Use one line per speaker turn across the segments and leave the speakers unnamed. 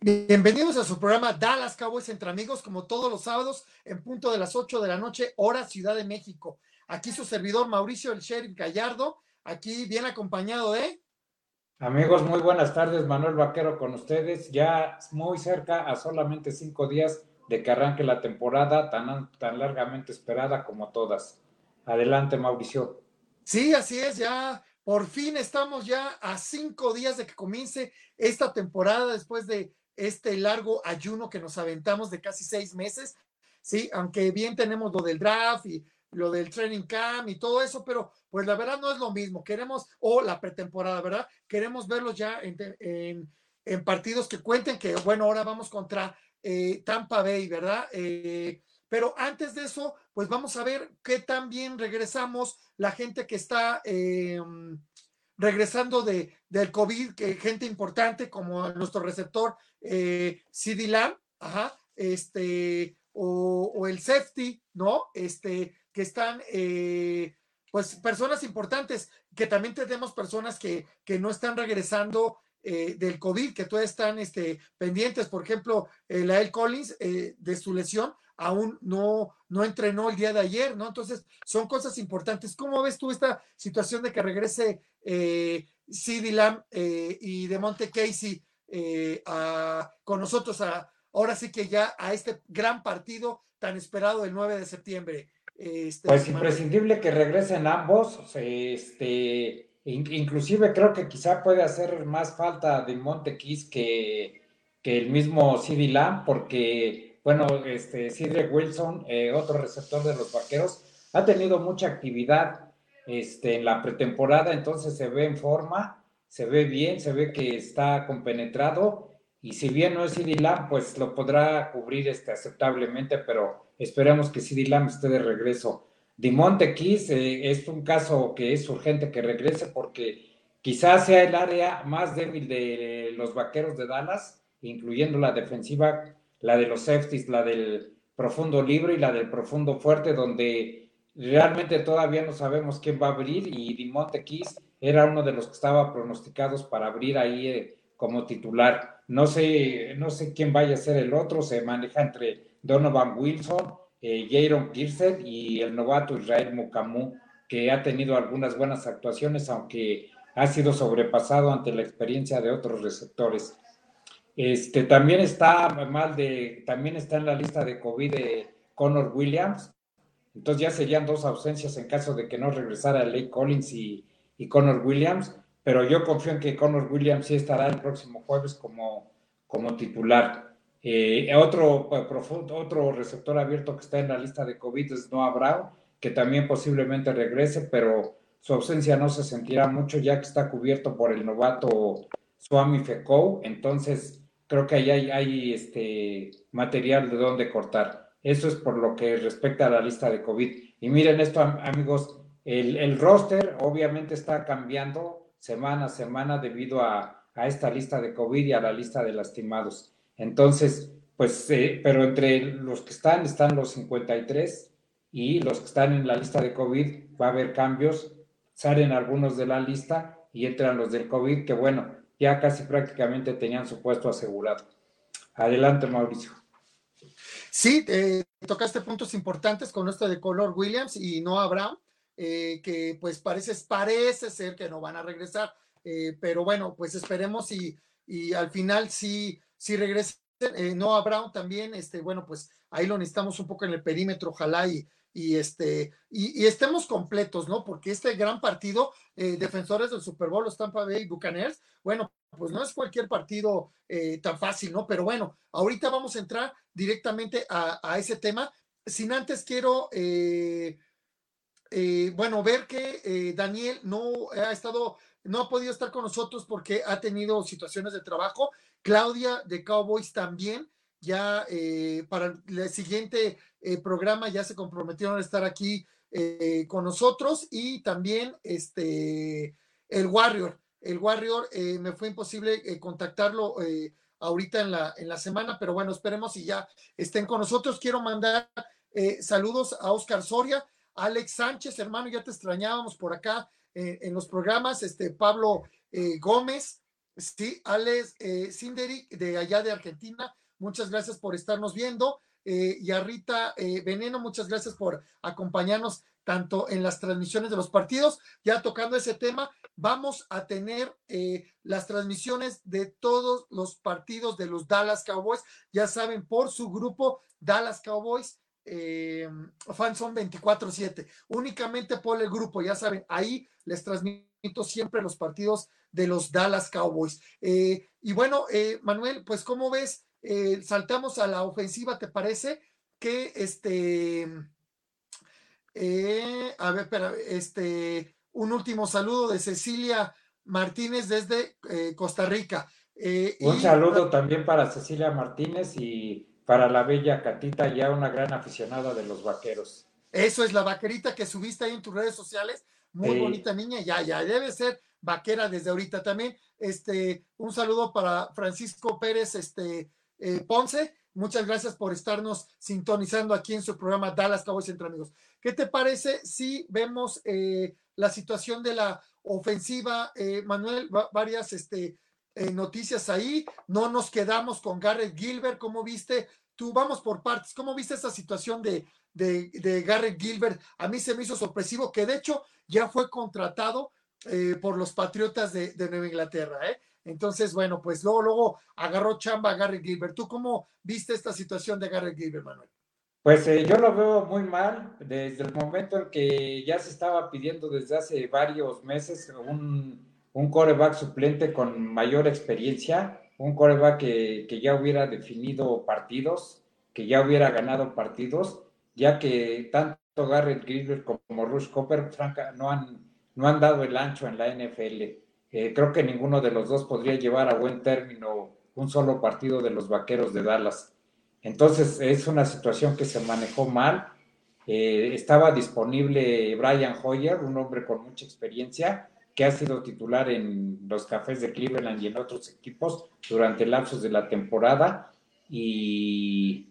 Bienvenidos a su programa Dallas Cowboys entre amigos, como todos los sábados, en punto de las 8 de la noche, hora Ciudad de México. Aquí su servidor Mauricio el Sheriff Gallardo, aquí bien acompañado de.
Amigos, muy buenas tardes. Manuel Vaquero con ustedes, ya muy cerca a solamente cinco días de que arranque la temporada tan, tan largamente esperada como todas. Adelante, Mauricio.
Sí, así es, ya por fin estamos ya a cinco días de que comience esta temporada después de este largo ayuno que nos aventamos de casi seis meses, sí, aunque bien tenemos lo del draft y lo del training camp y todo eso, pero pues la verdad no es lo mismo. Queremos, o la pretemporada, ¿verdad? Queremos verlos ya en, partidos que cuenten que, bueno, ahora vamos contra eh, Tampa Bay, ¿verdad? Eh, pero antes de eso, pues vamos a ver qué tan bien regresamos la gente que está eh, regresando de, del COVID, que gente importante como nuestro receptor eh, CD Lamb, ajá, este, o, el safety, ¿no? Este, que están, eh, pues, personas importantes, que también tenemos personas que, que no están regresando eh, del COVID, que todavía están este, pendientes, por ejemplo, la El Collins de su lesión, aún no, no entrenó el día de ayer, ¿no? Entonces, son cosas importantes. ¿Cómo ves tú esta situación de que regrese eh, CD Lamb eh, y de Monte Casey eh, con nosotros a, ahora sí que ya a este gran partido tan esperado el 9 de septiembre?
Este, pues imprescindible que regresen ambos, este, inclusive creo que quizá puede hacer más falta de Monte que, que el mismo CD Lamb, porque bueno, este, Cedric Wilson, eh, otro receptor de los vaqueros, ha tenido mucha actividad este, en la pretemporada, entonces se ve en forma, se ve bien, se ve que está compenetrado, y si bien no es CD Lamb, pues lo podrá cubrir este, aceptablemente, pero esperemos que CD Lamb esté de regreso. Dimonte Keys eh, es un caso que es urgente que regrese porque quizás sea el área más débil de los vaqueros de Dallas, incluyendo la defensiva la de los safeties, la del profundo libre y la del profundo fuerte, donde realmente todavía no sabemos quién va a abrir y Dimonte Keys era uno de los que estaba pronosticados para abrir ahí eh, como titular. No sé, no sé quién vaya a ser el otro, se maneja entre Donovan Wilson, eh, Jaron Pearson y el novato Israel Mukamu, que ha tenido algunas buenas actuaciones, aunque ha sido sobrepasado ante la experiencia de otros receptores. Este, también está mal de, también está en la lista de COVID de Connor Williams. Entonces ya serían dos ausencias en caso de que no regresara Lake Collins y, y Connor Williams. Pero yo confío en que Connor Williams sí estará el próximo jueves como, como titular. Eh, otro, eh, profundo, otro receptor abierto que está en la lista de COVID es Noah Brown, que también posiblemente regrese, pero su ausencia no se sentirá mucho ya que está cubierto por el novato Swami Fekou. Entonces, creo que ahí hay, este material de dónde cortar. Eso es por lo que respecta a la lista de COVID. Y miren esto, amigos, el, roster obviamente está cambiando semana a semana debido a, esta lista de COVID y a la lista de lastimados. Entonces, pues, eh, pero entre los que están, están los 53 y los que están en la lista de COVID, va a haber cambios, salen algunos de la lista y entran los del COVID, que bueno, ya casi prácticamente tenían su puesto asegurado. Adelante, Mauricio.
Sí, eh, tocaste puntos importantes con esto de Color Williams y Noah Brown, eh, que pues parece, parece ser que no van a regresar, eh, pero bueno, pues esperemos y, y al final sí, sí regresen. Noah Brown también, este, bueno, pues ahí lo necesitamos un poco en el perímetro, ojalá y, y, este, y, estemos completos, ¿no? Porque este gran partido, eh, defensores del Super Bowl, los Tampa Bay Buccaneers, bueno, pues no es cualquier partido eh, tan fácil, ¿no? Pero bueno, ahorita vamos a entrar directamente a, ese tema. Sin antes quiero, eh, bueno, ver que Daniel no ha estado, no ha podido estar con nosotros porque ha tenido situaciones de trabajo. Claudia de Cowboys también ya eh, para el siguiente eh, programa ya se comprometieron a estar aquí eh, con nosotros y también este el Warrior. El Warrior me fue imposible contactarlo ahorita en la, en la semana, pero bueno, esperemos y ya estén con nosotros. Quiero mandar saludos a Oscar Soria, Alex Sánchez, hermano, ya te extrañábamos por acá en los programas, este Pablo Gómez, Sí, Alex eh, de allá de Argentina, muchas gracias por estarnos viendo. Eh, y a Rita eh, Veneno, muchas gracias por acompañarnos tanto en las transmisiones de los partidos. Ya tocando ese tema, vamos a tener eh, las transmisiones de todos los partidos de los Dallas Cowboys. Ya saben, por su grupo Dallas Cowboys. Eh, Fanson 24-7, únicamente por el grupo, ya saben, ahí les transmito siempre los partidos de los Dallas Cowboys. Eh, y bueno, Manuel, pues, ¿cómo ves? saltamos a la ofensiva, ¿te parece? Que este eh, a ver, espera, este, un último saludo de Cecilia Martínez desde eh, Costa Rica.
Eh, un saludo también para Cecilia Martínez y para la bella Catita, ya una gran aficionada de los vaqueros.
Eso es la vaquerita que subiste ahí en tus redes sociales. Muy bonita niña, ya, ya, debe ser vaquera desde ahorita también. Este, un saludo para Francisco Pérez, este, Ponce, Muchas gracias por estarnos sintonizando aquí en su programa Dallas Cowboys entre amigos. ¿Qué te parece si vemos eh, la situación de la ofensiva, eh, Manuel? varias este, eh, noticias ahí. No nos quedamos con Garrett Gilbert. ¿Cómo viste? Tú vamos por partes. ¿Cómo viste esa situación de, de, Garrett Gilbert? A mí se me hizo sorpresivo que de hecho ya fue contratado por los Patriotas de, de Nueva Inglaterra. ¿eh? Entonces, bueno, pues luego, luego agarró chamba a Gary Gilbert. ¿Tú cómo viste esta situación de Gary Gilbert, Manuel?
Pues eh, yo lo veo muy mal desde el momento en que ya se estaba pidiendo desde hace varios meses un, un coreback suplente con mayor experiencia, un coreback que, que ya hubiera definido partidos, que ya hubiera ganado partidos, ya que tanto Garrett Gilbert como Rush Copper, franca, no han, no han dado el ancho en la NFL. Eh, creo que ninguno de los dos podría llevar a buen término un solo partido de los Vaqueros de Dallas. Entonces es una situación que se manejó mal. Eh, estaba disponible Brian Hoyer, un hombre con mucha experiencia, que ha sido titular en los Cafés de Cleveland y en otros equipos durante lapsos de la temporada. Y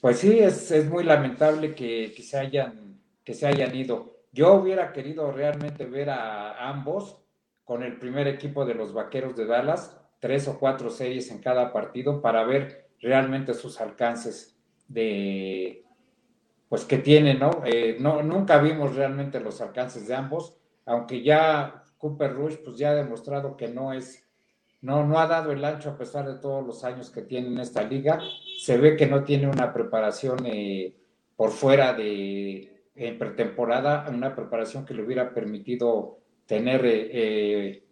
pues sí, es, es muy lamentable que, que, se hayan, que se hayan ido. Yo hubiera querido realmente ver a ambos con el primer equipo de los Vaqueros de Dallas, tres o cuatro series en cada partido para ver realmente sus alcances de, pues que tienen, ¿no? Eh, no nunca vimos realmente los alcances de ambos, aunque ya Cooper Rush pues ya ha demostrado que no es, no, no ha dado el ancho a pesar de todos los años que tiene en esta liga. Se ve que no tiene una preparación eh, por fuera de en pretemporada, una preparación que le hubiera permitido tener eh, eh,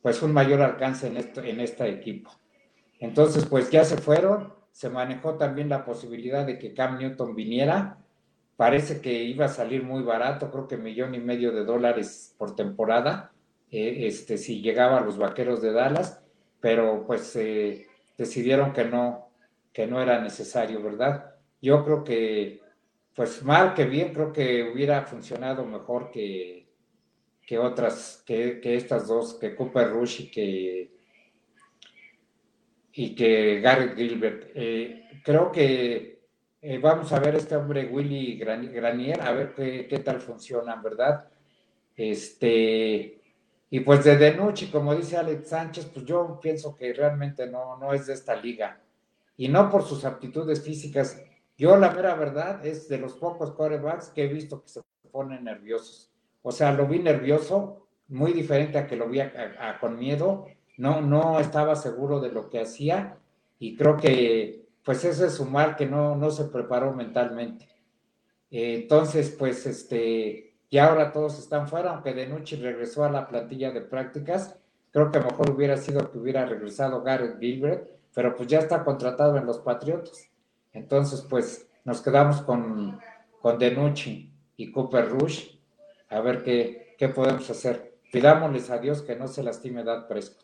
pues un mayor alcance en, esto, en este equipo. Entonces, pues ya se fueron, se manejó también la posibilidad de que Cam Newton viniera, parece que iba a salir muy barato, creo que millón y medio de dólares por temporada, eh, este, si llegaba a los Vaqueros de Dallas, pero pues decidieron que no, que no era necesario, ¿verdad? Yo creo que, pues mal que bien, creo que hubiera funcionado mejor que, que otras, que, estas dos, que Cooper Rush y que, y que Garrett Gilbert. Eh, creo que eh, vamos a ver este hombre Willy Granier, a ver qué, qué, tal funcionan, ¿verdad? Este, y pues de Denucci, como dice Alex Sánchez, pues yo pienso que realmente no, no es de esta liga. Y no por sus aptitudes físicas. Yo la mera verdad es de los pocos corebacks que he visto que se ponen nerviosos o sea, lo vi nervioso, muy diferente a que lo vi con miedo. No, no estaba seguro de lo que hacía y creo que pues ese es su mal que no, no se preparó mentalmente. entonces, pues este, ya ahora todos están fuera, aunque de noche regresó a la plantilla de prácticas. Creo que mejor hubiera sido que hubiera regresado Garrett Gilbert, pero pues ya está contratado en los Patriotas. Entonces, pues nos quedamos con, con Denucci y Cooper Rush a ver qué, qué podemos hacer. Pidámosles a Dios que no se lastime Dad Prescott.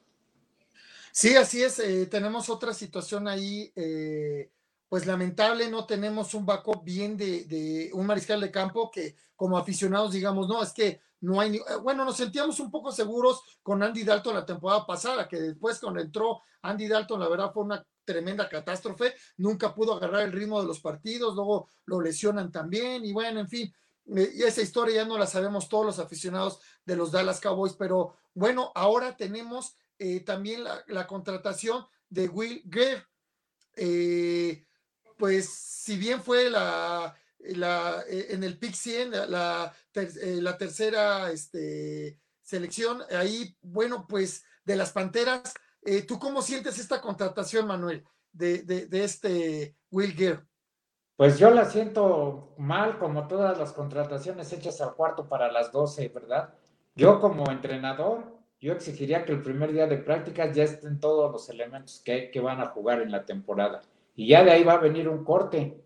Sí, así es. Eh, tenemos otra situación ahí, eh, pues lamentable, no tenemos un backup bien de, un mariscal de campo que como aficionados digamos, no, es que no hay, ni, eh, bueno, nos sentíamos un poco seguros con Andy Dalton la temporada pasada, que después cuando entró Andy Dalton, la verdad fue una tremenda catástrofe, nunca pudo agarrar el ritmo de los partidos, luego lo lesionan también, y bueno, en fin, eh, y esa historia ya no la sabemos todos los aficionados de los Dallas Cowboys, pero bueno, ahora tenemos eh, también la, contratación de Will Greer. Eh, pues si bien fue la, la en el pick 100, la, la, tercera este, selección, ahí, bueno, pues de las Panteras, ¿tú cómo sientes esta contratación, Manuel, de, de, de este Will Greer?
Pues yo la siento mal, como todas las contrataciones hechas al cuarto para las 12, ¿verdad? Yo como entrenador, yo exigiría que el primer día de prácticas ya estén todos los elementos que, van a jugar en la temporada. Y ya de ahí va a venir un corte,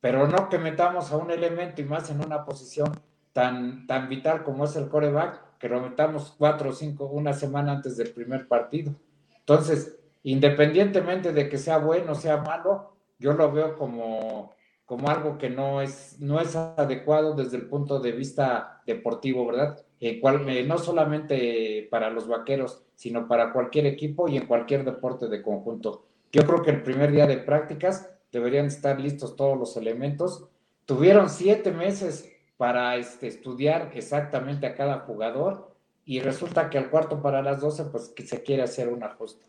pero no que metamos a un elemento y más en una posición tan, tan vital como es el coreback, que lo metamos cuatro o cinco, una semana antes del primer partido. Entonces, independientemente de que sea bueno o sea malo, yo lo veo como como algo que no es, no es adecuado desde el punto de vista deportivo, ¿verdad? Eh, eh, no solamente para los vaqueros, sino para cualquier equipo y en cualquier deporte de conjunto. Yo creo que el primer día de prácticas deberían estar listos todos los elementos. Tuvieron siete meses para este, estudiar exactamente a cada jugador y resulta que al cuarto para las doce, pues que se quiere hacer un ajuste.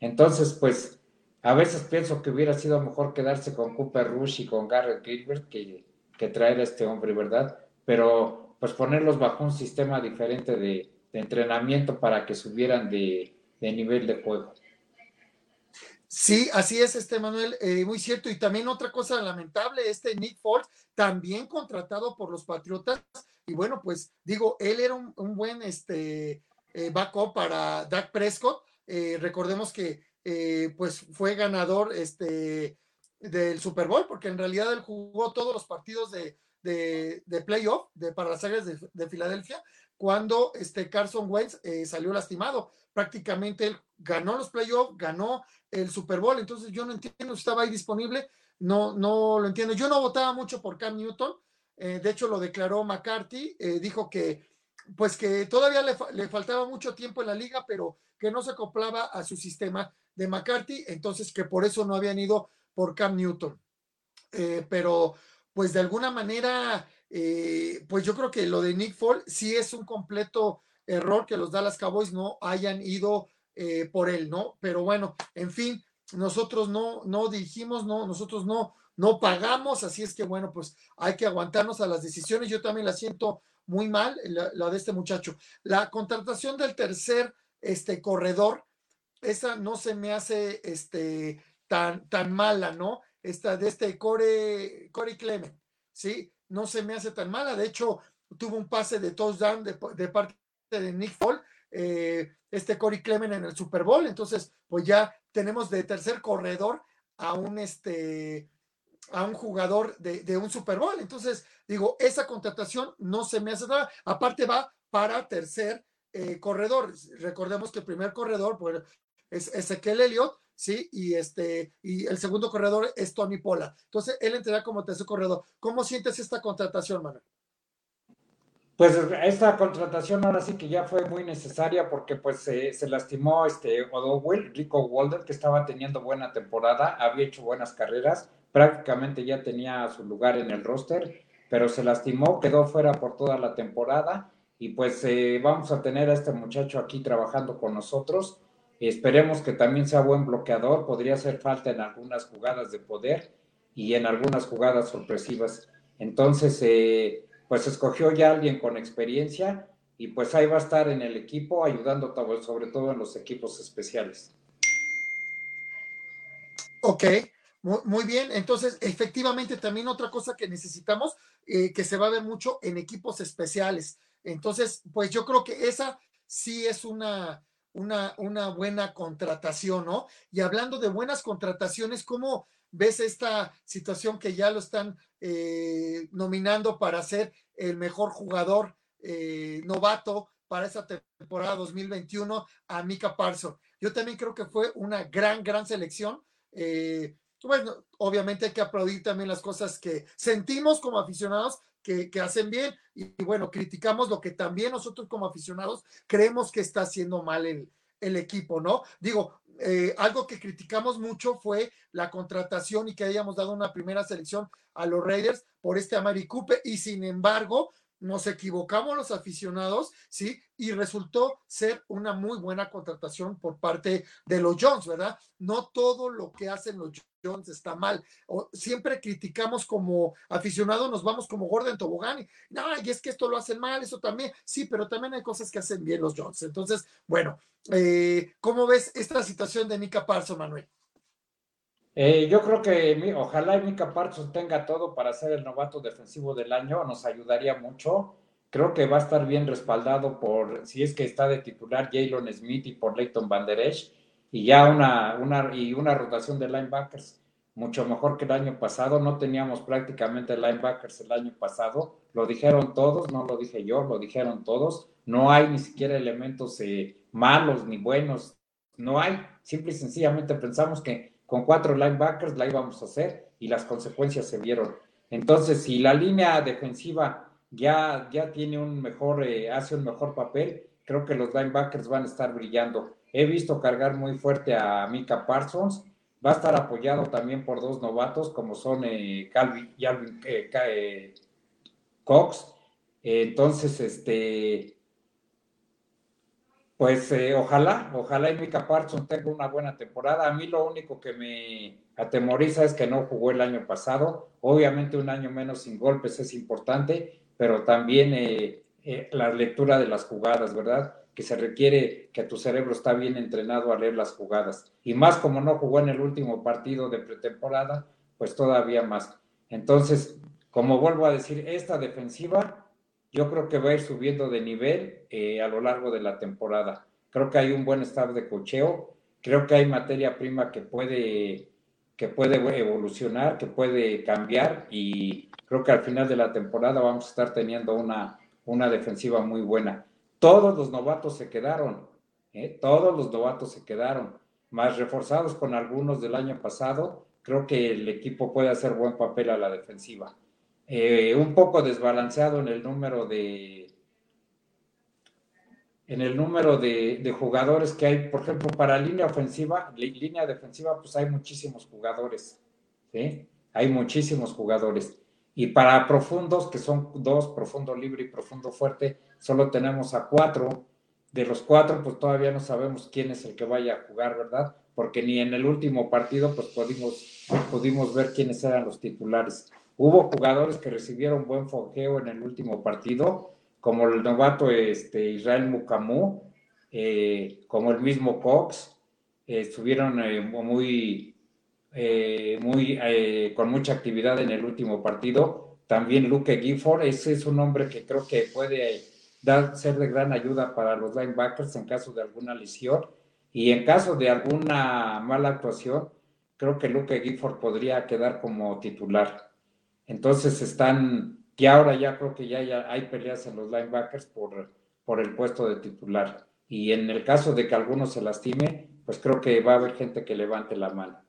Entonces, pues a veces pienso que hubiera sido mejor quedarse con Cooper Rush y con Garrett Gilbert que, que traer a este hombre, ¿verdad? Pero pues ponerlos bajo un sistema diferente de, entrenamiento para que subieran de, nivel de juego.
Sí, así es, este Manuel, eh, muy cierto. Y también otra cosa lamentable, este Nick Foles, también contratado por los Patriotas. Y bueno, pues digo, él era un, buen este, eh, backup para Dak Prescott. Eh, recordemos que eh, pues fue ganador este, del Super Bowl, porque en realidad él jugó todos los partidos de, de, playoff de, para las áreas de, Filadelfia, cuando este Carson Wentz eh, salió lastimado. Prácticamente él ganó los playoffs, ganó el Super Bowl, entonces yo no entiendo estaba ahí disponible, no, no lo entiendo. Yo no votaba mucho por Cam Newton, eh, de hecho lo declaró McCarthy, dijo que pues que todavía le, le, faltaba mucho tiempo en la liga, pero que no se acoplaba a su sistema de McCarthy, entonces que por eso no habían ido por Cam Newton. Eh, pero pues de alguna manera, eh, pues yo creo que lo de Nick Fall sí es un completo error que los Dallas Cowboys no hayan ido eh, por él, ¿no? Pero bueno, en fin, nosotros no, no dijimos, no, nosotros no, no pagamos, así es que bueno, pues hay que aguantarnos a las decisiones. Yo también la siento muy mal, la, la de este muchacho. La contratación del tercer este, corredor, esa no se me hace este, tan, tan mala, ¿no? Esta de este Corey, Corey Clement, ¿sí? No se me hace tan mala. De hecho, tuvo un pase de touchdown de, de parte de Nick Fall, eh, este Corey Clement en el Super Bowl. Entonces, pues ya tenemos de tercer corredor a un este a un jugador de, de, un Super Bowl. Entonces, digo, esa contratación no se me hace nada. Aparte va para tercer eh, corredor. Recordemos que el primer corredor, pues, es Ezequiel Elliott, ¿sí? Y, este, y el segundo corredor es Tony Pola. Entonces, él entrará como tercer corredor. ¿Cómo sientes esta contratación, Manuel?
Pues esta contratación ahora sí que ya fue muy necesaria porque pues se lastimó este Odowell, Rico Walder, que estaba teniendo buena temporada, había hecho buenas carreras, prácticamente ya tenía su lugar en el roster, pero se lastimó, quedó fuera por toda la temporada y pues eh, vamos a tener a este muchacho aquí trabajando con nosotros Esperemos que también sea buen bloqueador, podría hacer falta en algunas jugadas de poder y en algunas jugadas sorpresivas. Entonces, eh, pues escogió ya alguien con experiencia y pues ahí va a estar en el equipo ayudando sobre todo en los equipos especiales.
Ok, muy, bien. Entonces, efectivamente, también otra cosa que necesitamos, eh, que se va a ver mucho en equipos especiales. Entonces, pues yo creo que esa sí es una, una, una buena contratación, ¿no? Y hablando de buenas contrataciones, ¿cómo ves esta situación que ya lo están eh, nominando para ser el mejor jugador eh, novato para esta temporada 2021 a Mika Parson? Yo también creo que fue una gran, gran selección. Eh, bueno, obviamente hay que aplaudir también las cosas que sentimos como aficionados, que, hacen bien y, bueno, criticamos lo que también nosotros como aficionados creemos que está haciendo mal el, el equipo, ¿no? Digo, eh, algo que criticamos mucho fue la contratación y que hayamos dado una primera selección a los Raiders por este Amari Cooper y sin embargo, nos equivocamos los aficionados, ¿sí? Y resultó ser una muy buena contratación por parte de los Jones, ¿verdad? No todo lo que hacen los Jones está mal. O, siempre criticamos como aficionados, nos vamos como Gordon Tobogán y, no, y es que esto lo hacen mal, eso también, sí, pero también hay cosas que hacen bien los Jones. Entonces, bueno, eh, ¿cómo ves esta situación de Nika Parso, Manuel?
Eh, yo creo que ojalá Mika Parsons tenga todo para ser el novato defensivo del año, nos ayudaría mucho. Creo que va a estar bien respaldado por, si es que está de titular, Jalen Smith y por Leighton Van y ya una, una, y una rotación de linebackers mucho mejor que el año pasado. No teníamos prácticamente linebackers el año pasado. Lo dijeron todos, no lo dije yo, lo dijeron todos. No hay ni siquiera elementos eh, malos ni buenos. No hay. Simple y sencillamente pensamos que con cuatro linebackers la íbamos a hacer y las consecuencias se vieron. Entonces, si la línea defensiva ya, ya tiene un mejor, eh, hace un mejor papel, creo que los linebackers van a estar brillando. He visto cargar muy fuerte a Mika Parsons, va a estar apoyado también por dos novatos como son eh, Calvin y Alvin eh, Cox. entonces, este, pues eh, ojalá, ojalá y Mika Parsons tenga una buena temporada. A mí lo único que me atemoriza es que no jugó el año pasado. Obviamente un año menos sin golpes es importante, pero también eh, eh, la lectura de las jugadas, ¿verdad? Que se requiere que tu cerebro está bien entrenado a leer las jugadas. Y más como no jugó en el último partido de pretemporada, pues todavía más. Entonces, como vuelvo a decir, esta defensiva yo creo que va a ir subiendo de nivel eh, a lo largo de la temporada. Creo que hay un buen estado de cocheo, creo que hay materia prima que puede, que puede evolucionar, que puede cambiar y creo que al final de la temporada vamos a estar teniendo una, una defensiva muy buena. Todos los novatos se quedaron, ¿eh? todos los novatos se quedaron, más reforzados con algunos del año pasado, creo que el equipo puede hacer buen papel a la defensiva. Eh, un poco desbalanceado en el número de en el número de, jugadores que hay, por ejemplo, para línea ofensiva, línea defensiva, pues hay muchísimos jugadores. Hay muchísimos jugadores. Y para profundos, que son dos, profundo libre y profundo fuerte, solo tenemos a cuatro. De los cuatro, pues todavía no sabemos quién es el que vaya a jugar, ¿verdad? Porque ni en el último partido, pues pudimos, pudimos ver quiénes eran los titulares. Hubo jugadores que recibieron buen fogueo en el último partido, como el novato este, Israel Mukamú, eh, como el mismo Cox, eh, estuvieron eh, muy, muy con mucha actividad en el último partido. También Luke Gifford, ese es un hombre que creo que puede dar, ser de gran ayuda para los linebackers en caso de alguna lesión. Y en caso de alguna mala actuación, creo que Luke Gifford podría quedar como titular. Entonces están, y ahora ya creo que ya, hay peleas en los linebackers por, por el puesto de titular. Y en el caso de que alguno se lastime, pues creo que va a haber gente que levante la mano.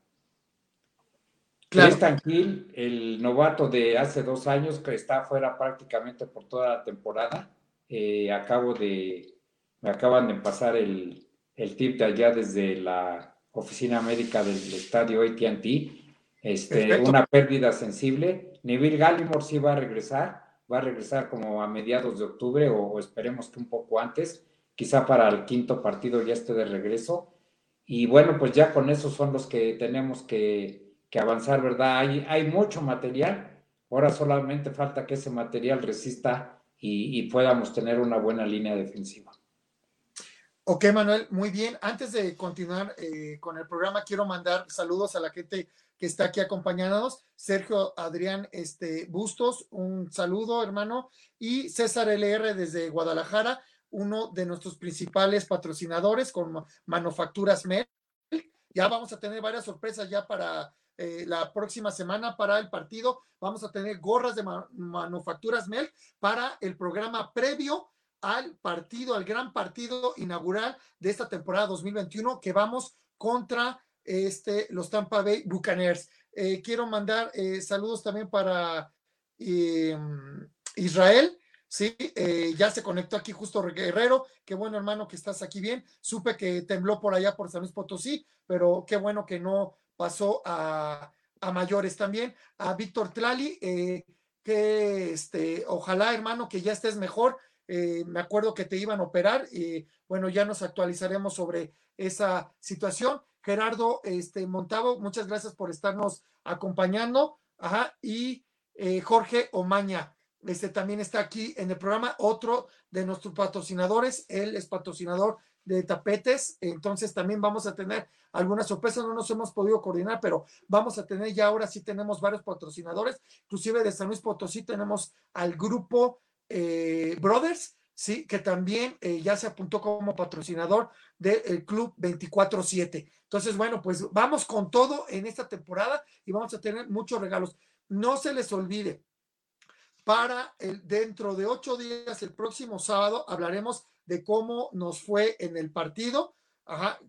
Claro. Tristan el novato de hace dos años, que está fuera prácticamente por toda la temporada. Eh, acabo de, me acaban de pasar el, el tip de allá desde la oficina médica del estadio ATT. Este, una pérdida sensible Neville Gallimore sí va a regresar, va a regresar como a mediados de octubre o, esperemos que un poco antes, quizá para el quinto partido ya esté de regreso. Y bueno, pues ya con esos son los que tenemos que, avanzar, ¿verdad? Hay, hay mucho material, ahora solamente falta que ese material resista y, podamos tener una buena línea defensiva.
Ok, Manuel, muy bien. Antes de continuar eh, con el programa, quiero mandar saludos a la gente que está aquí acompañándonos. Sergio Adrián este, Bustos, un saludo, hermano. Y César LR desde Guadalajara, uno de nuestros principales patrocinadores con Manufacturas Mel. Ya vamos a tener varias sorpresas ya para eh, la próxima semana para el partido. Vamos a tener gorras de Manufacturas Mel para el programa previo al partido, al gran partido inaugural de esta temporada 2021 que vamos contra este, los Tampa Bay Buccaneers. Eh, quiero mandar eh, saludos también para em, Israel. Sí, eh, ya se conectó aquí justo Guerrero. Qué bueno, hermano, que estás aquí bien. Supe que tembló por allá por San Luis Potosí, pero qué bueno que no pasó a, mayores también. A Víctor Tlali, que este, ojalá, hermano, que ya estés mejor. Me acuerdo que te iban a operar y bueno, ya nos actualizaremos sobre esa situación. Gerardo este, Montavo, muchas gracias por estarnos acompañando. Ajá, y eh, Jorge Omaña, este también está aquí en el programa, otro de nuestros patrocinadores, él es patrocinador de tapetes, entonces también vamos a tener algunas sorpresas, no nos hemos podido coordinar, pero vamos a tener ya ahora sí tenemos varios patrocinadores, inclusive de San Luis Potosí tenemos al grupo eh, Brothers, sí, que también eh, ya se apuntó como patrocinador del Club 24-7. Entonces, bueno, pues vamos con todo en esta temporada y vamos a tener muchos regalos. No se les olvide, para el, dentro de ocho días, el próximo sábado, hablaremos de cómo nos fue en el partido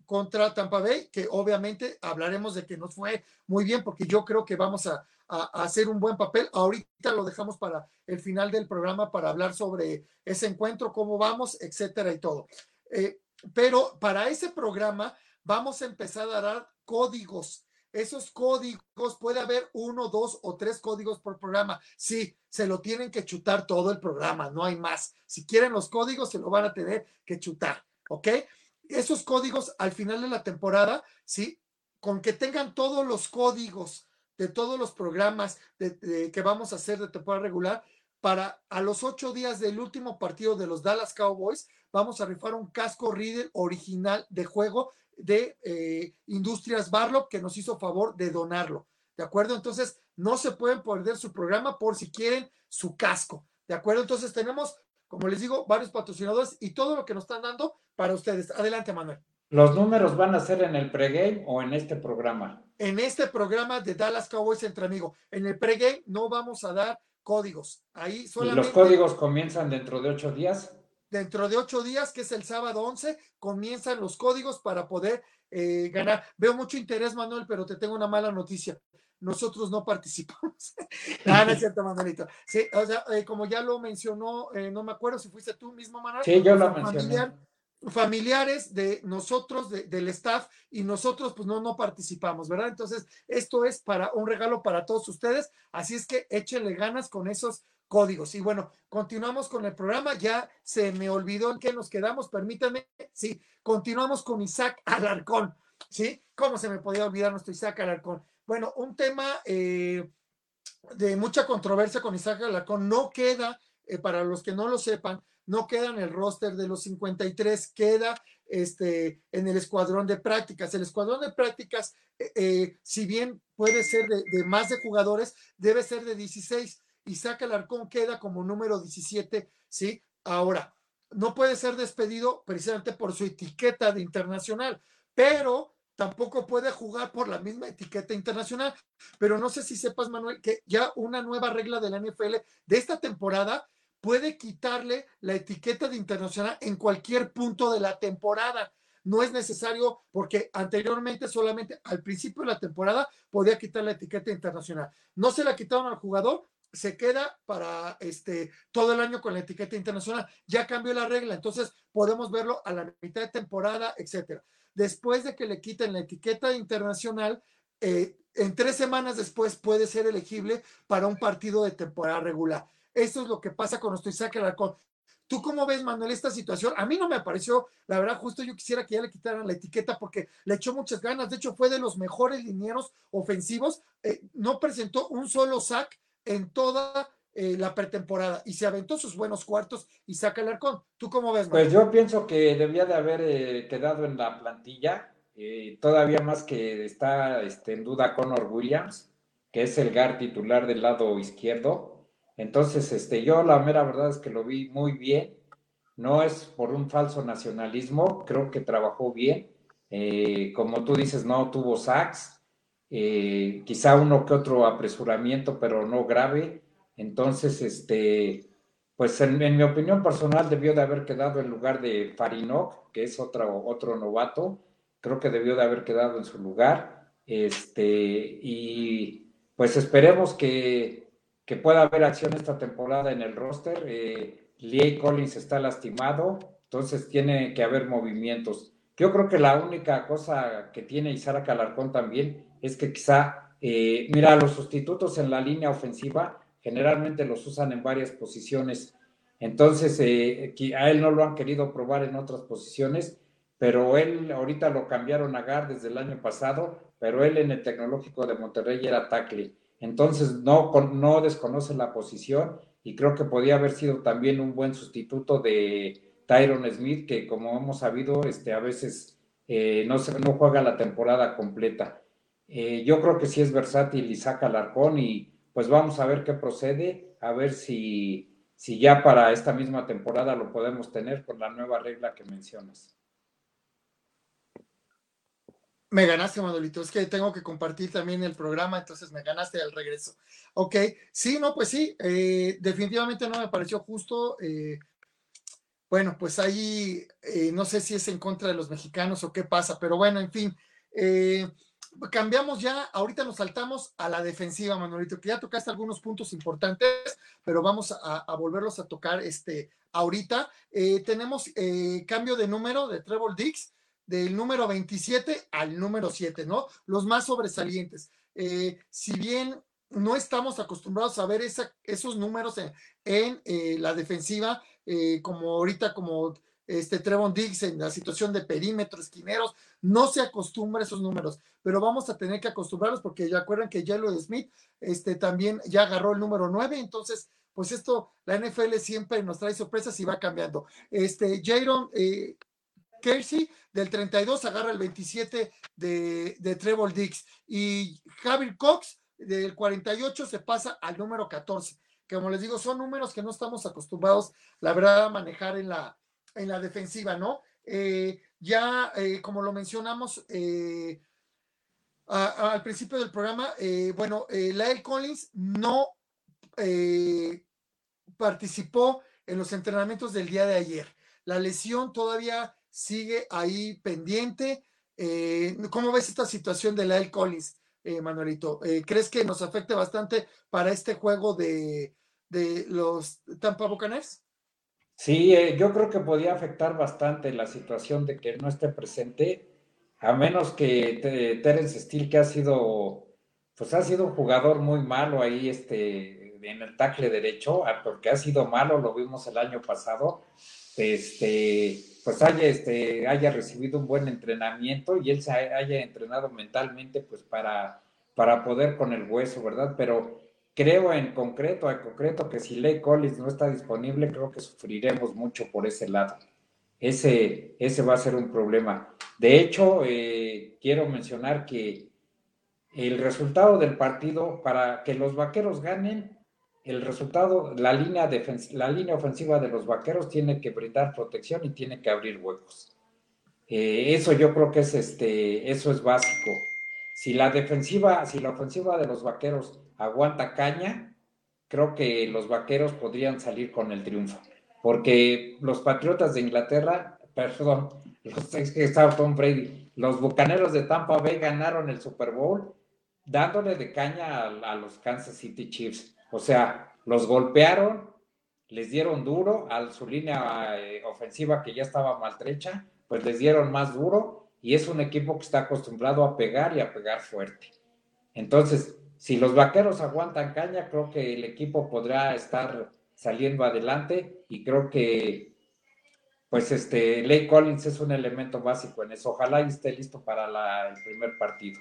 contra Tampa Bay, que obviamente hablaremos de que nos fue muy bien, porque yo creo que vamos a, hacer un buen papel. Ahorita lo dejamos para el final del programa para hablar sobre ese encuentro, cómo vamos, etcétera y todo. Eh, pero para ese programa vamos a empezar a dar códigos. Esos códigos, puede haber uno, dos o tres códigos por programa. Sí, se lo tienen que chutar todo el programa, no hay más. Si quieren los códigos, se lo van a tener que chutar, ¿ok? Esos códigos al final de la temporada, sí, con que tengan todos los códigos de todos los programas que vamos a hacer de temporada regular, para a los ocho días del último partido de los Dallas Cowboys, vamos a rifar un casco Riddle original de juego de eh, Industrias Barlow que nos hizo favor de donarlo. ¿De acuerdo? Entonces, no se pueden perder su programa por si quieren su casco. ¿De acuerdo? Entonces, tenemos, como les digo, varios patrocinadores y todo lo que nos están dando para ustedes. Adelante, Manuel.
¿Los números van a ser en el pregame o en este programa?
En este programa de Dallas Cowboys entre amigos. En el pregame no vamos a dar códigos. Ahí solamente.
¿Y los códigos comienzan dentro de ocho días?
Dentro de ocho días, que es el sábado 11, comienzan los códigos para poder eh, ganar. Veo mucho interés, Manuel, pero te tengo una mala noticia. Nosotros no participamos. ah, no es cierto, Manuelito. Sí, o sea, eh, como ya lo mencionó, eh, no me acuerdo si fuiste tú mismo, Manuel.
Sí, yo lo mencioné
familiares de nosotros, del staff, y nosotros pues no, no participamos, ¿verdad? Entonces, esto es para un regalo para todos ustedes, así es que échenle ganas con esos códigos. Y bueno, continuamos con el programa, ya se me olvidó en qué nos quedamos, permítanme, sí, continuamos con Isaac Alarcón, ¿sí? ¿Cómo se me podía olvidar nuestro Isaac Alarcón? Bueno, un tema eh, de mucha controversia con Isaac Alarcón, no queda, eh, para los que no lo sepan, no queda en el roster de los 53, queda este, en el escuadrón de prácticas. El escuadrón de prácticas, eh, si bien puede ser de, más de jugadores, debe ser de 16. Isaac Alarcón queda como número 17, ¿sí? Ahora, no puede ser despedido precisamente por su etiqueta de internacional, pero tampoco puede jugar por la misma etiqueta internacional. Pero no sé si sepas, Manuel, que ya una nueva regla de la NFL de esta temporada puede quitarle la etiqueta de internacional en cualquier punto de la temporada. No es necesario porque anteriormente solamente al principio de la temporada podía quitar la etiqueta internacional. No se la quitaron al jugador, se queda para este todo el año con la etiqueta internacional. Ya cambió la regla, entonces podemos verlo a la mitad de temporada, etcétera. Después de que le quiten la etiqueta internacional, eh, en tres semanas después puede ser elegible para un partido de temporada regular. Eso es lo que pasa con nuestro Isaac Alarcón. ¿Tú cómo ves, Manuel, esta situación? A mí no me pareció, la verdad, justo yo quisiera que ya le quitaran la etiqueta porque le echó muchas ganas. De hecho, fue de los mejores linieros ofensivos. Eh, no presentó un solo sack en toda eh, la pretemporada y se aventó sus buenos cuartos y saca el arcón. ¿Tú cómo ves?
Pues yo pienso que debía de haber eh, quedado en la plantilla, todavía más que está este, en duda Connor Williams, que es el GAR titular del lado izquierdo. Entonces, este, yo la mera verdad es que lo vi muy bien. No es por un falso nacionalismo, creo que trabajó bien. Eh, como tú dices, no tuvo sacks, eh, quizá uno que otro apresuramiento, pero no grave. Entonces, este, pues en, mi opinión personal debió de haber quedado en lugar de Farinok, que es otro, otro novato. Creo que debió de haber quedado en su lugar. Este, y pues esperemos que que pueda haber acción esta temporada en el roster. Eh, Lee Collins está lastimado, entonces tiene que haber movimientos. Yo creo que la única cosa que tiene Isaac Alarcón también es que quizá, eh, mira, los sustitutos en la línea ofensiva generalmente los usan en varias posiciones. Entonces, eh, a él no lo han querido probar en otras posiciones, pero él ahorita lo cambiaron a GAR desde el año pasado, pero él en el Tecnológico de Monterrey era tackle. Entonces, no, no desconoce la posición y creo que podía haber sido también un buen sustituto de Tyron Smith, que como hemos sabido, este, a veces eh, no, no juega la temporada completa. Eh, yo creo que sí es versátil y saca el arcón y pues vamos a ver qué procede, a ver si, si ya para esta misma temporada lo podemos tener con la nueva regla que mencionas.
Me ganaste, Manolito. Es que tengo que compartir también el programa, entonces me ganaste al regreso. Ok, sí, no, pues sí, eh, definitivamente no me pareció justo. Eh, bueno, pues ahí no sé si es en contra de los mexicanos o qué pasa, pero bueno, en fin. Cambiamos ya, ahorita nos saltamos a la defensiva, Manolito, que ya tocaste algunos puntos importantes, pero vamos a, volverlos a tocar este, ahorita. tenemos cambio de número de Trevor Dix del número 27 al número 7, ¿no? Los más sobresalientes. Eh, si bien no estamos acostumbrados a ver esos números en, eh, la defensiva, eh, como ahorita, como este Trevon Diggs en la situación de perímetro, esquineros, no se acostumbra a esos números, pero vamos a tener que acostumbrarlos porque ya acuerdan que Jello Smith este, también ya agarró el número 9, entonces, pues esto, la NFL siempre nos trae sorpresas y va cambiando. Este, Jaron, Kersey del 32 agarra el 27 de, de Trevor Dix y Javier Cox del 48 se pasa al número 14. Que como les digo, son números que no estamos acostumbrados, la verdad, a manejar en la, en la defensiva, ¿no? Eh, ya, eh, como lo mencionamos eh, al principio del programa, bueno, Lael Collins no participó en los entrenamientos del día de ayer. La lesión todavía sigue ahí pendiente. Eh, ¿Cómo ves esta situación de la Collins, eh, Manuelito? Eh, ¿Crees que nos afecte bastante para este juego de, los Tampa Buccaneers?
Sí, yo creo que podía afectar bastante la situación de que no esté presente, a menos que Terence Steele, que ha sido, pues ha sido un jugador muy malo ahí, este, en el tackle derecho, ah, porque ha sido malo, lo vimos el año pasado, este, pues haya, este, haya recibido un buen entrenamiento y él se haya entrenado mentalmente, pues para, para poder con el hueso, ¿verdad? Pero creo en concreto, en concreto que si Ley Collins no está disponible, creo que sufriremos mucho por ese lado. Ese, ese va a ser un problema. De hecho, eh, quiero mencionar que el resultado del partido, para que los vaqueros ganen, el resultado, la línea, la línea ofensiva de los vaqueros tiene que brindar protección y tiene que abrir huecos. Eh, eso yo creo que es este, eso es básico. Si la defensiva, si la ofensiva de los vaqueros aguanta caña, creo que los vaqueros podrían salir con el triunfo. Porque los patriotas de Inglaterra, perdón, los que Tom Brady, los bucaneros de Tampa Bay ganaron el Super Bowl dándole de caña a los Kansas City Chiefs o sea, los golpearon, les dieron duro a su línea eh, ofensiva que ya estaba maltrecha, pues les dieron más duro y es un equipo que está acostumbrado a pegar y a pegar fuerte. Entonces, si los vaqueros aguantan caña, creo que el equipo podrá estar saliendo adelante y creo que pues este Ley Collins es un elemento básico en eso. Ojalá y esté listo para el primer partido.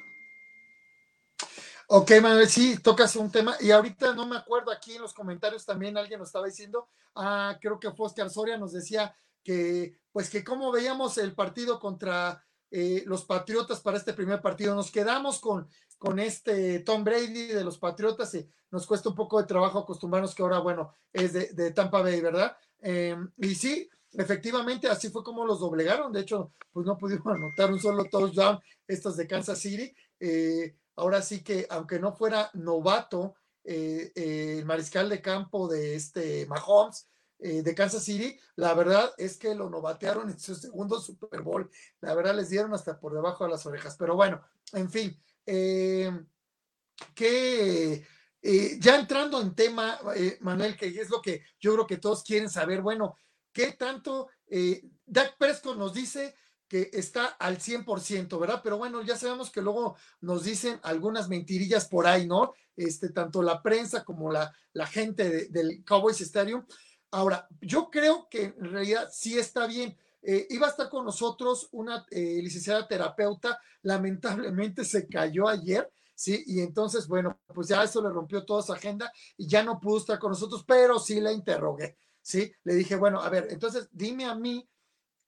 Ok, Manuel, sí, tocas un tema. Y ahorita no me acuerdo, aquí en los comentarios también alguien nos estaba diciendo, ah, creo que Foster Soria nos decía que, pues que cómo veíamos el partido contra eh, los Patriotas para este primer partido. Nos quedamos con, con este Tom Brady de los Patriotas y nos cuesta un poco de trabajo acostumbrarnos que ahora, bueno, es de, Tampa Bay, ¿verdad? Em, y sí, efectivamente, así fue como los doblegaron. De hecho, pues no pudimos anotar un solo touchdown estos de Kansas City. Eh, ahora sí que, aunque no fuera novato, eh, el mariscal de campo de este Mahomes eh, de Kansas City, la verdad es que lo novatearon en su segundo Super Bowl. La verdad les dieron hasta por debajo de las orejas. Pero bueno, en fin, que ya entrando en tema, Manuel, que es lo que yo creo que todos quieren saber, bueno, ¿qué tanto Dak Prescott nos dice que está al 100%, ¿verdad? Pero bueno, ya sabemos que luego nos dicen algunas mentirillas por ahí, ¿no? Este, tanto la prensa como la, la gente del Cowboys Stadium. Ahora, yo creo que en realidad sí está bien. Eh, iba a estar con nosotros una eh, licenciada terapeuta, lamentablemente se cayó ayer, ¿sí? Y entonces, bueno, pues ya eso le rompió toda su agenda y ya no pudo estar con nosotros, pero sí la interrogué, ¿sí? Le dije, bueno, a ver, entonces dime a mí,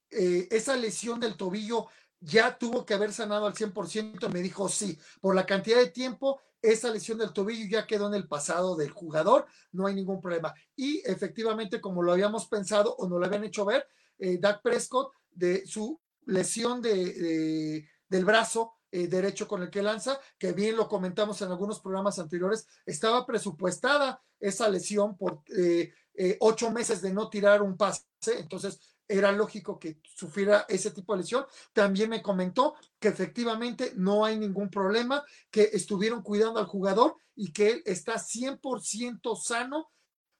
eh, esa lesión del tobillo ya tuvo que haber sanado al 100%, me dijo sí, por la cantidad de tiempo, esa lesión del tobillo ya quedó en el pasado del jugador, no hay ningún problema. Y efectivamente, como lo habíamos pensado o no lo habían hecho ver, eh, Dak Prescott de su lesión de, del brazo eh, derecho con el que lanza, que bien lo comentamos en algunos programas anteriores, estaba presupuestada esa lesión por eh, ocho meses de no tirar un pase, entonces era lógico que sufriera ese tipo de lesión. También me comentó que efectivamente no hay ningún problema, que estuvieron cuidando al jugador y que él está 100% sano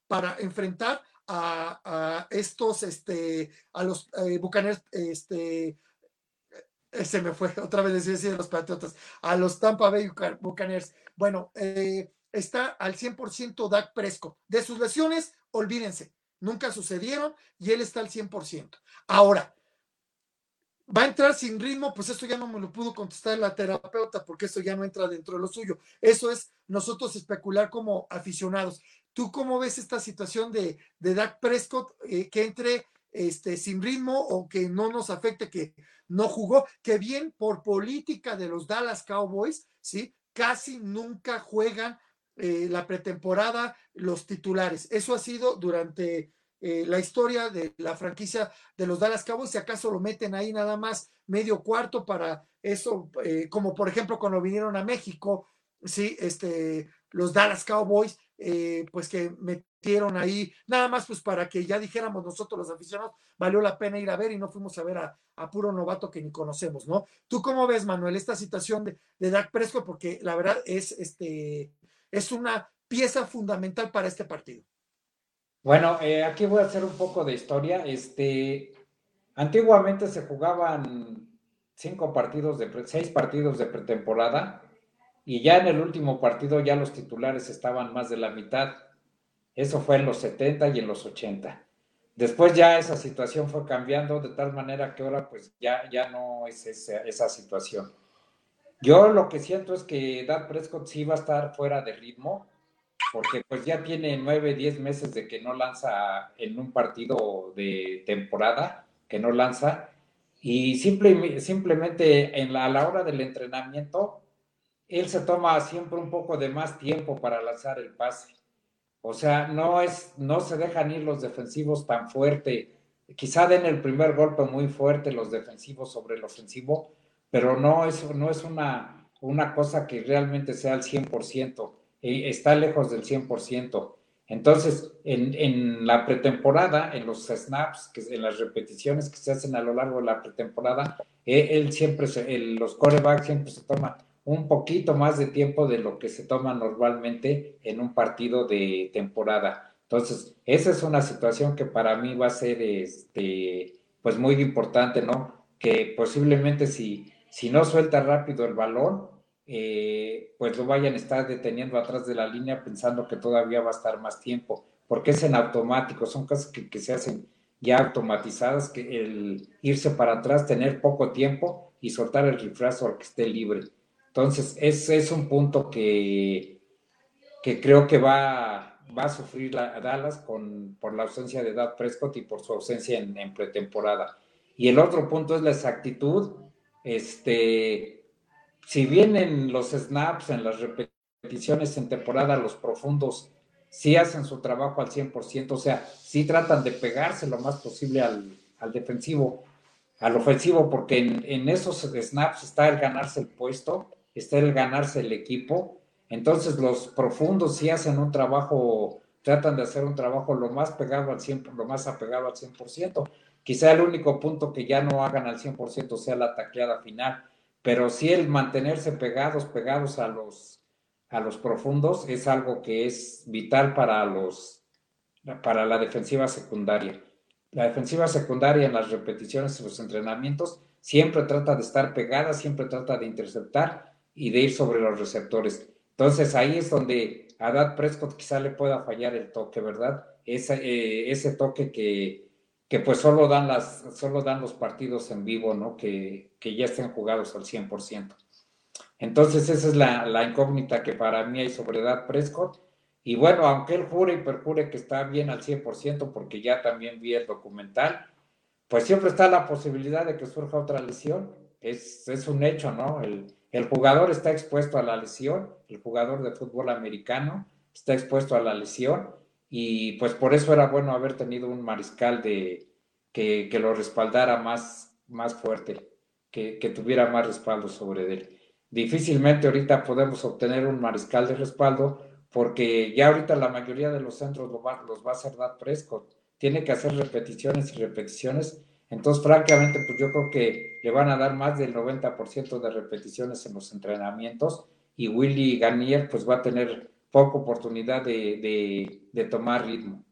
para enfrentar a, estos, este, a los eh, Bucaners, este, eh, se me fue, otra vez decía de los Patriotas, a los Tampa Bay Buccaneers. Bueno, eh, está al 100% Dak Presco. De sus lesiones, olvídense, nunca sucedieron y él está al 100%. Ahora, va a entrar sin ritmo, pues esto ya no me lo pudo contestar la terapeuta porque eso ya no entra dentro de lo suyo. Eso es nosotros especular como aficionados. ¿Tú cómo ves esta situación de, de Dak Prescott eh, que entre este, sin ritmo o que no nos afecte que no jugó? Que bien por política de los Dallas Cowboys, ¿sí? Casi nunca juegan eh, la pretemporada los titulares. Eso ha sido durante eh, la historia de la franquicia de los Dallas Cowboys, si acaso lo meten ahí nada más medio cuarto para eso, como por ejemplo cuando vinieron a México, sí, este, los Dallas Cowboys, eh, pues que metieron ahí, nada más pues para que ya dijéramos nosotros los aficionados, valió la pena ir a ver y no fuimos a ver a, puro novato que ni conocemos, ¿no? ¿Tú cómo ves, Manuel, esta situación de, de Dak Prescott? Porque la verdad es, este, es una pieza fundamental para este partido.
Bueno, eh, aquí voy a hacer un poco de historia. Este, antiguamente se jugaban cinco partidos de seis partidos de pretemporada y ya en el último partido ya los titulares estaban más de la mitad. Eso fue en los 70 y en los 80. Después ya esa situación fue cambiando de tal manera que ahora pues ya, ya no es esa, esa situación. Yo lo que siento es que Dad Prescott sí va a estar fuera de ritmo, porque pues ya tiene nueve, diez meses de que no lanza en un partido de temporada, que no lanza, y simple, simplemente en la, a la hora del entrenamiento él se toma siempre un poco de más tiempo para lanzar el pase. O sea, no es, no se dejan ir los defensivos tan fuerte. Quizá den el primer golpe muy fuerte los defensivos sobre el ofensivo, pero no es, no es una, una cosa que realmente sea al 100%. E, está lejos del 100%. Entonces, en, en, la pretemporada, en los snaps, que, en las repeticiones que se hacen a lo largo de la pretemporada, eh, él, siempre, se, los corebacks siempre se toman un poquito más de tiempo de lo que se toma normalmente en un partido de temporada. Entonces, esa es una situación que para mí va a ser este, pues muy importante, ¿no? Que posiblemente si, si no suelta rápido el balón, eh, pues lo vayan a estar deteniendo atrás de la línea pensando que todavía va a estar más tiempo, porque es en automático, son cosas que, se hacen ya automatizadas, que el irse para atrás, tener poco tiempo y soltar el rifrazo al que esté libre. Entonces, ese es un punto que, que creo que va, va a sufrir la, Dallas con, por la ausencia de Dad Prescott y por su ausencia en, pretemporada. Y el otro punto es la exactitud. Este, si vienen los snaps en las repeticiones en temporada, los profundos sí hacen su trabajo al 100%, o sea, sí tratan de pegarse lo más posible al, al defensivo, al ofensivo, porque en, en, esos snaps está el ganarse el puesto está el ganarse el equipo. Entonces los profundos sí hacen un trabajo, tratan de hacer un trabajo lo más pegado al 100%, lo más apegado al 100%. Quizá el único punto que ya no hagan al 100% sea la tacleada final, pero sí el mantenerse pegados, pegados a los, a los profundos es algo que es vital para, los, para la defensiva secundaria. La defensiva secundaria en las repeticiones y los entrenamientos siempre trata de estar pegada, siempre trata de interceptar y de ir sobre los receptores. Entonces ahí es donde a Dad Prescott quizá le pueda fallar el toque, ¿verdad? Ese, eh, ese toque que, que pues solo dan, las, solo dan los partidos en vivo, ¿no? Que, que ya estén jugados al 100%. Entonces esa es la, incógnita que para mí hay sobre Dad Prescott. Y bueno, aunque él jure y perjure que está bien al 100%, porque ya también vi el documental, pues siempre está la posibilidad de que surja otra lesión. Es, es un hecho, ¿no? El jugador está expuesto a la lesión, el jugador de fútbol americano está expuesto a la lesión y pues por eso era bueno haber tenido un mariscal de, que, lo respaldara más, más fuerte, que, tuviera más respaldo sobre él. Difícilmente ahorita podemos obtener un mariscal de respaldo porque ya ahorita la mayoría de los centros los va, los va a hacer Dad Prescott. Tiene que hacer repeticiones y repeticiones entonces, francamente, pues yo creo que le van a dar más del 90% de repeticiones en los entrenamientos y Willy Garnier pues va a tener poca oportunidad de, de, tomar ritmo.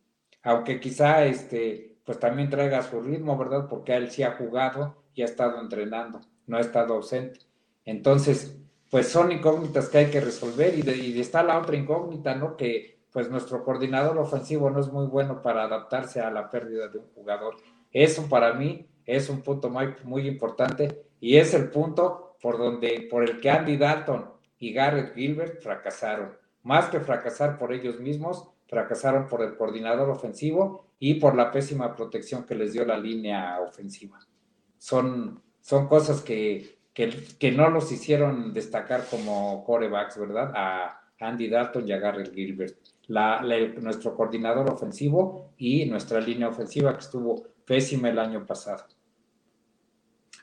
Aunque quizá este, pues también traiga su ritmo, ¿verdad? Porque él sí ha jugado y ha estado entrenando, no ha estado ausente. Entonces, pues son incógnitas que hay que resolver y, de, y está la otra incógnita, ¿no? Que pues nuestro coordinador ofensivo no es muy bueno para adaptarse a la pérdida de un jugador eso para mí es un punto muy, muy importante y es el punto por, donde, por el que Andy Dalton y Garrett Gilbert fracasaron. Más que fracasar por ellos mismos, fracasaron por el coordinador ofensivo y por la pésima protección que les dio la línea ofensiva. Son, son cosas que, que, no los hicieron destacar como corebacks, ¿verdad? A Andy Dalton y a Garrett Gilbert. nuestro coordinador ofensivo y nuestra línea ofensiva que estuvo pésima el año pasado.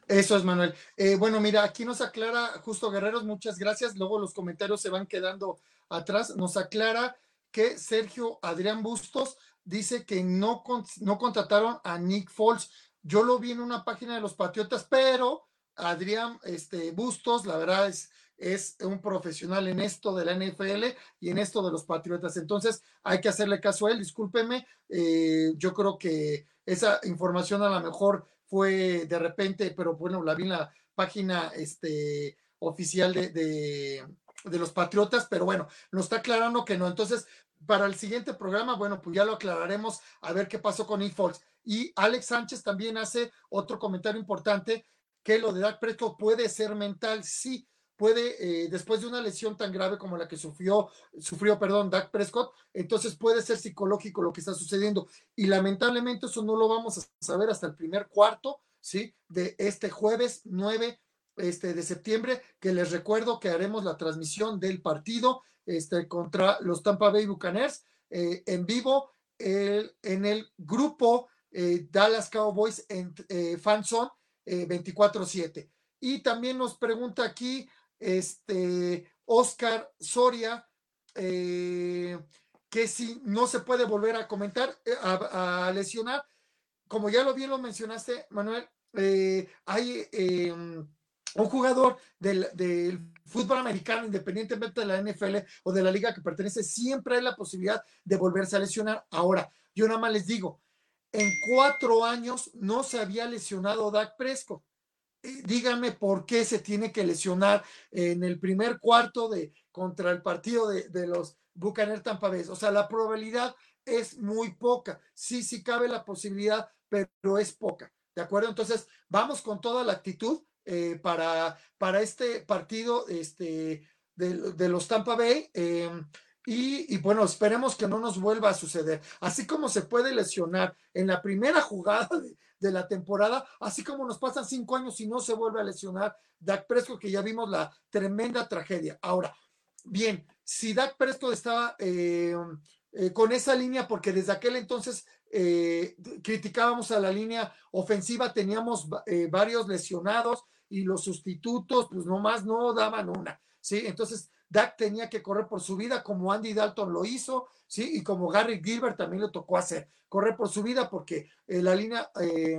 Eso es, Manuel. Eh, bueno, mira, aquí nos aclara Justo Guerreros, muchas gracias. Luego los comentarios se van quedando atrás. Nos aclara que Sergio Adrián Bustos dice que no, no contrataron a Nick Foles. Yo lo vi en una página de los Patriotas, pero Adrián este, Bustos, la verdad es, es un profesional en esto de la NFL y en esto de los Patriotas. Entonces hay que hacerle caso a él. Discúlpeme, eh, yo creo que esa información a lo mejor fue de repente, pero bueno, la vi en la página este, oficial de, de, los Patriotas, pero bueno, nos está aclarando que no. Entonces, para el siguiente programa, bueno, pues ya lo aclararemos a ver qué pasó con Infolks. Y Alex Sánchez también hace otro comentario importante, que lo de Dak Prescott puede ser mental, sí, puede, eh, después de una lesión tan grave como la que sufrió, sufrió, perdón, Dak Prescott, entonces puede ser psicológico lo que está sucediendo. Y lamentablemente eso no lo vamos a saber hasta el primer cuarto, ¿sí? De este jueves 9 este, de septiembre, que les recuerdo que haremos la transmisión del partido este, contra los Tampa Bay Buccaneers eh, en vivo en el grupo eh, Dallas Cowboys en eh, Fanzone 24-7. Y también nos pregunta aquí este, Oscar Soria, eh, que si no se puede volver a comentar, eh, a, lesionar, como ya lo bien lo mencionaste, Manuel, eh, hay un jugador del, del, fútbol americano, independientemente de la NFL o de la liga que pertenece, siempre hay la posibilidad de volverse a lesionar. Ahora, yo nada más les digo, en cuatro años no se había lesionado Dak Prescott díganme por qué se tiene que lesionar en el primer cuarto de contra el partido de, de los Bucaner Tampa Bay. O sea, la probabilidad es muy poca. Sí, sí cabe la posibilidad, pero es poca. ¿De acuerdo? Entonces, vamos con toda la actitud eh, para, para este partido este, de, de los Tampa Bay. Eh, y, bueno, esperemos que no nos vuelva a suceder. Así como se puede lesionar en la primera jugada de, de la temporada, así como nos pasan cinco años y no se vuelve a lesionar Dak Prescott, que ya vimos la tremenda tragedia. Ahora, bien, si Dak Prescott estaba eh, eh, con esa línea, porque desde aquel entonces eh, criticábamos a la línea ofensiva, teníamos varios lesionados y los sustitutos, pues nomás no daban una, ¿sí? Entonces, Dak tenía que correr por su vida como Andy Dalton lo hizo, ¿sí? Y como Gary Gilbert también le tocó hacer, correr por su vida porque eh, la línea eh,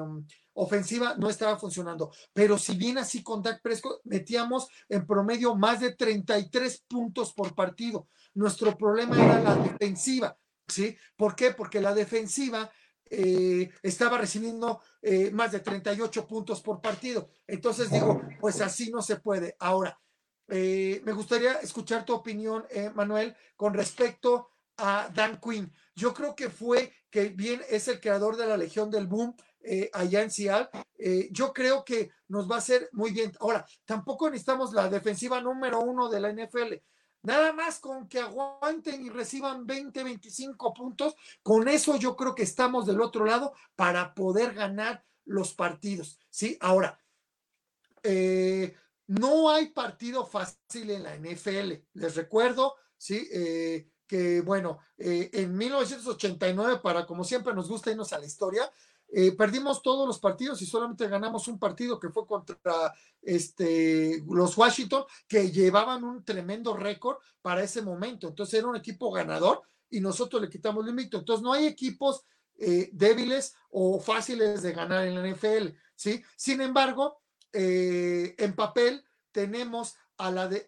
ofensiva no estaba funcionando. Pero si bien así con Dak Prescott, metíamos en promedio más de 33 puntos por partido. Nuestro problema era la defensiva, ¿sí? ¿Por qué? Porque la defensiva eh, estaba recibiendo eh, más de 38 puntos por partido. Entonces digo, pues así no se puede. Ahora, eh, me gustaría escuchar tu opinión, Manuel, con respecto a Dan Quinn. Yo creo que fue que bien es el creador de la Legión del Boom allá en Seattle. yo creo que nos va a hacer muy bien. Ahora, tampoco necesitamos la defensiva número uno de la NFL. Nada más con que aguanten y reciban 20, 25 puntos, con eso yo creo que estamos del otro lado para poder ganar los partidos. Sí, ahora, eh, no hay partido fácil en la NFL. Les recuerdo, sí, eh, que bueno, eh, en 1989, para como siempre nos gusta irnos a la historia, eh, perdimos todos los partidos y solamente ganamos un partido que fue contra este, los Washington, que llevaban un tremendo récord para ese momento. Entonces era un equipo ganador y nosotros le quitamos el invicto. Entonces no hay equipos eh, débiles o fáciles de ganar en la NFL, ¿sí? Sin embargo, eh, en papel tenemos a la de,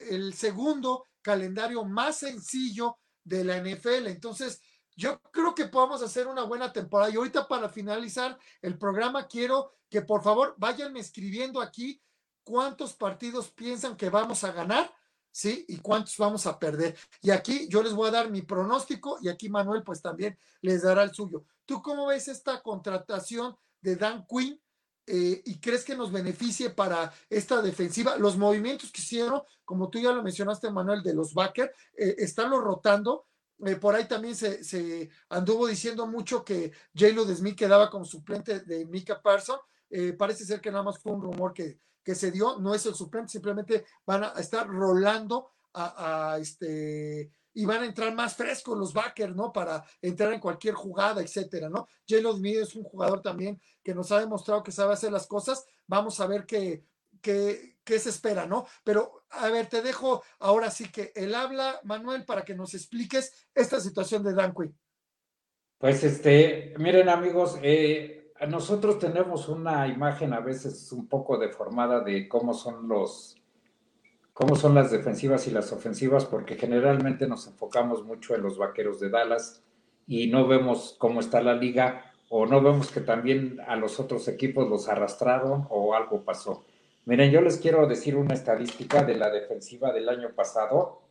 el segundo calendario más sencillo de la NFL. Entonces, yo creo que podemos hacer una buena temporada. Y ahorita para finalizar el programa, quiero que por favor vayanme escribiendo aquí cuántos partidos piensan que vamos a ganar, ¿sí? Y cuántos vamos a perder. Y aquí yo les voy a dar mi pronóstico y aquí Manuel pues también les dará el suyo. ¿Tú cómo ves esta contratación de Dan Quinn? Eh, y crees que nos beneficie para esta defensiva. Los movimientos que hicieron, como tú ya lo mencionaste, Manuel, de los backers, eh, están rotando eh, por ahí también se, anduvo diciendo mucho que J. Lo Smith quedaba como suplente de Mika Parson. Eh, parece ser que nada más fue un rumor que, que, se dio, no es el suplente, simplemente van a estar rolando a, este y van a entrar más frescos los backers, ¿no? Para entrar en cualquier jugada, etcétera, ¿no? J. Smith es un jugador también que nos ha demostrado que sabe hacer las cosas. Vamos a ver qué, qué, qué se espera, ¿no? Pero a ver, te dejo ahora sí que el habla, Manuel, para que nos expliques esta situación de Dan
Pues este, miren amigos, eh, nosotros tenemos una imagen a veces un poco deformada de cómo son los, cómo son las defensivas y las ofensivas, porque generalmente nos enfocamos mucho en los vaqueros de Dallas y no vemos cómo está la liga o no vemos que también a los otros equipos los arrastraron o algo pasó. Miren, yo les quiero decir una estadística de la defensiva del año pasado.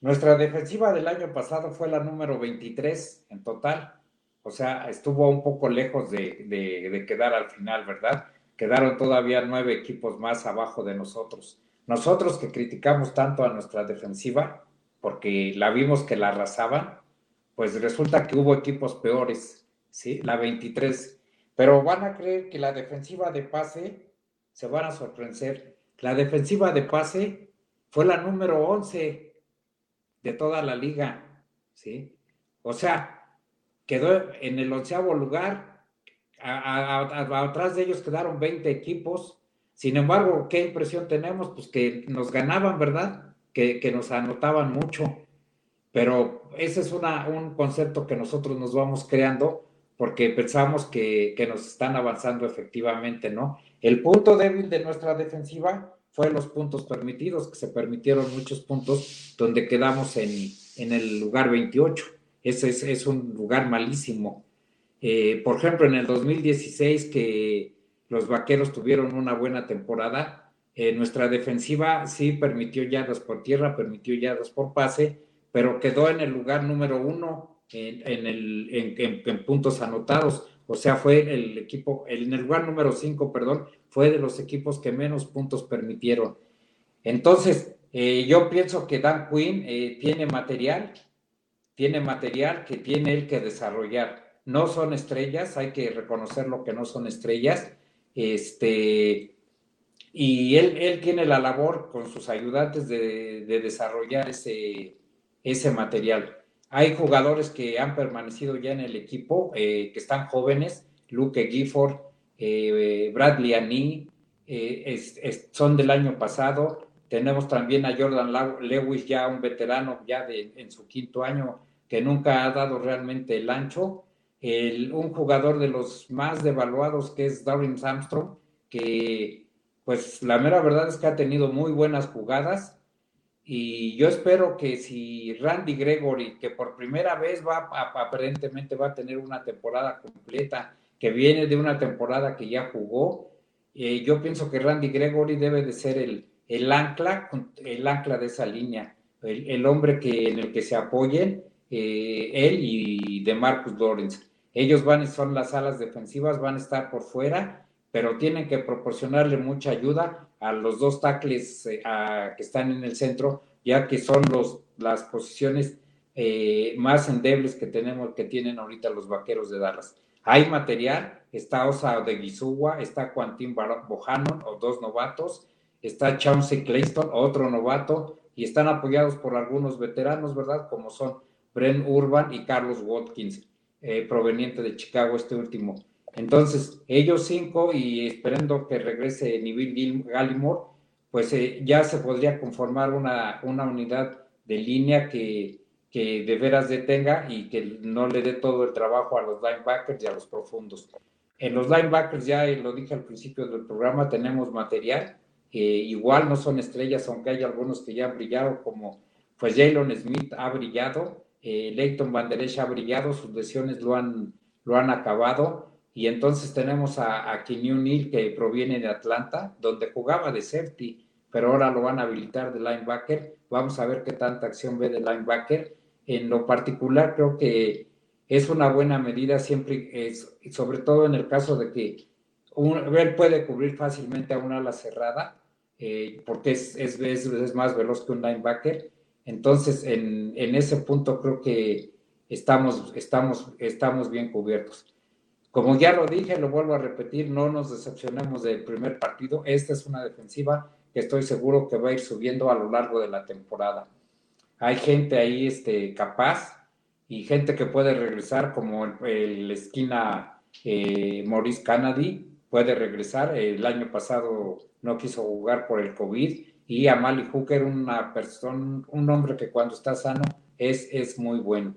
Nuestra defensiva del año pasado fue la número 23 en total. O sea, estuvo un poco lejos de, quedar al final, ¿verdad? Quedaron todavía nueve equipos más abajo de nosotros. Nosotros que criticamos tanto a nuestra defensiva, porque la vimos que la arrasaban, pues resulta que hubo equipos peores, ¿sí? La 23. Pero van a creer que la defensiva de pase se van a sorprender. La defensiva de pase fue la número 11 de toda la liga, ¿sí? O sea, quedó en el onceavo lugar, atrás de ellos quedaron 20 equipos. Sin embargo, ¿qué impresión tenemos? Pues que nos ganaban, ¿verdad? Que, nos anotaban mucho. Pero ese es un concepto que nosotros nos vamos creando porque pensamos que, que, nos están avanzando efectivamente, ¿no? El punto débil de nuestra defensiva fue los puntos permitidos, que se permitieron muchos puntos donde quedamos en, en el lugar 28. Ese es, es un lugar malísimo. Eh, por ejemplo, en el 2016, que los vaqueros tuvieron una buena temporada, eh, nuestra defensiva sí permitió yardas por tierra, permitió yardas por pase, pero quedó en el lugar número uno en, puntos anotados. O sea, fue el equipo, en el lugar número 5, perdón, fue de los equipos que menos puntos permitieron. Entonces, eh, yo pienso que Dan Quinn eh, tiene material, tiene material que tiene él que desarrollar. No son estrellas, hay que reconocer lo que no son estrellas. Este, y él, él tiene la labor con sus ayudantes de, de desarrollar ese, ese material. Hay jugadores que han permanecido ya en el equipo, eh, que están jóvenes, Luke Gifford, eh, Bradley Annie, eh, son del año pasado. Tenemos también a Jordan Lewis, ya un veterano ya de, en su quinto año, que nunca ha dado realmente el ancho. Un jugador de los más devaluados que es Darren Armstrong, que pues la mera verdad es que ha tenido muy buenas jugadas Y yo espero que si Randy Gregory, que por primera vez va, aparentemente va a tener una temporada completa, que viene de una temporada que ya jugó, eh, yo pienso que Randy Gregory debe de ser el, el ancla, el ancla de esa línea, el, hombre que, en el que se apoyen eh, él y de Marcus Lawrence. Ellos van son las alas defensivas, van a estar por fuera, pero tienen que proporcionarle mucha ayuda a los dos tackles eh, que están en el centro, ya que son los, las posiciones más endebles que tenemos, que tienen ahorita los vaqueros de Dallas. Hay material, está Osa de Guizugua, está Quantin Bohannon, o dos novatos, está Chauncey Clayston, otro novato, y están apoyados por algunos veteranos, ¿verdad? Como son Brent Urban y Carlos Watkins, eh, proveniente de Chicago, este último. Entonces, ellos cinco, y esperando que regrese Neville Gallimore, pues eh, ya se podría conformar una, una unidad de línea que, que de veras detenga y que no le dé todo el trabajo a los linebackers y a los profundos. En los linebackers, ya lo dije al principio del programa, tenemos material, igual no son estrellas, aunque hay algunos que ya han brillado, como pues Jalen Smith ha brillado, eh, Leighton Van ha brillado, sus lesiones lo han, lo han acabado, y entonces tenemos a, a Neal que proviene de Atlanta, donde jugaba de safety, pero ahora lo van a habilitar de linebacker. Vamos a ver qué tanta acción ve de linebacker en lo particular creo que es una buena medida siempre, es, sobre todo en el caso de que un, él puede cubrir fácilmente a una ala cerrada, eh, porque es, es, es, más veloz que un linebacker. Entonces, en, en, ese punto creo que estamos, estamos, estamos bien cubiertos. Como ya lo dije, lo vuelvo a repetir, no nos decepcionemos del primer partido. Esta es una defensiva que estoy seguro que va a ir subiendo a lo largo de la temporada hay gente ahí este, capaz y gente que puede regresar, como el, esquina eh, Maurice Kennedy, puede regresar. El año pasado no quiso jugar por el COVID y Amali Hooker, una persona, un hombre que cuando está sano es, es muy bueno.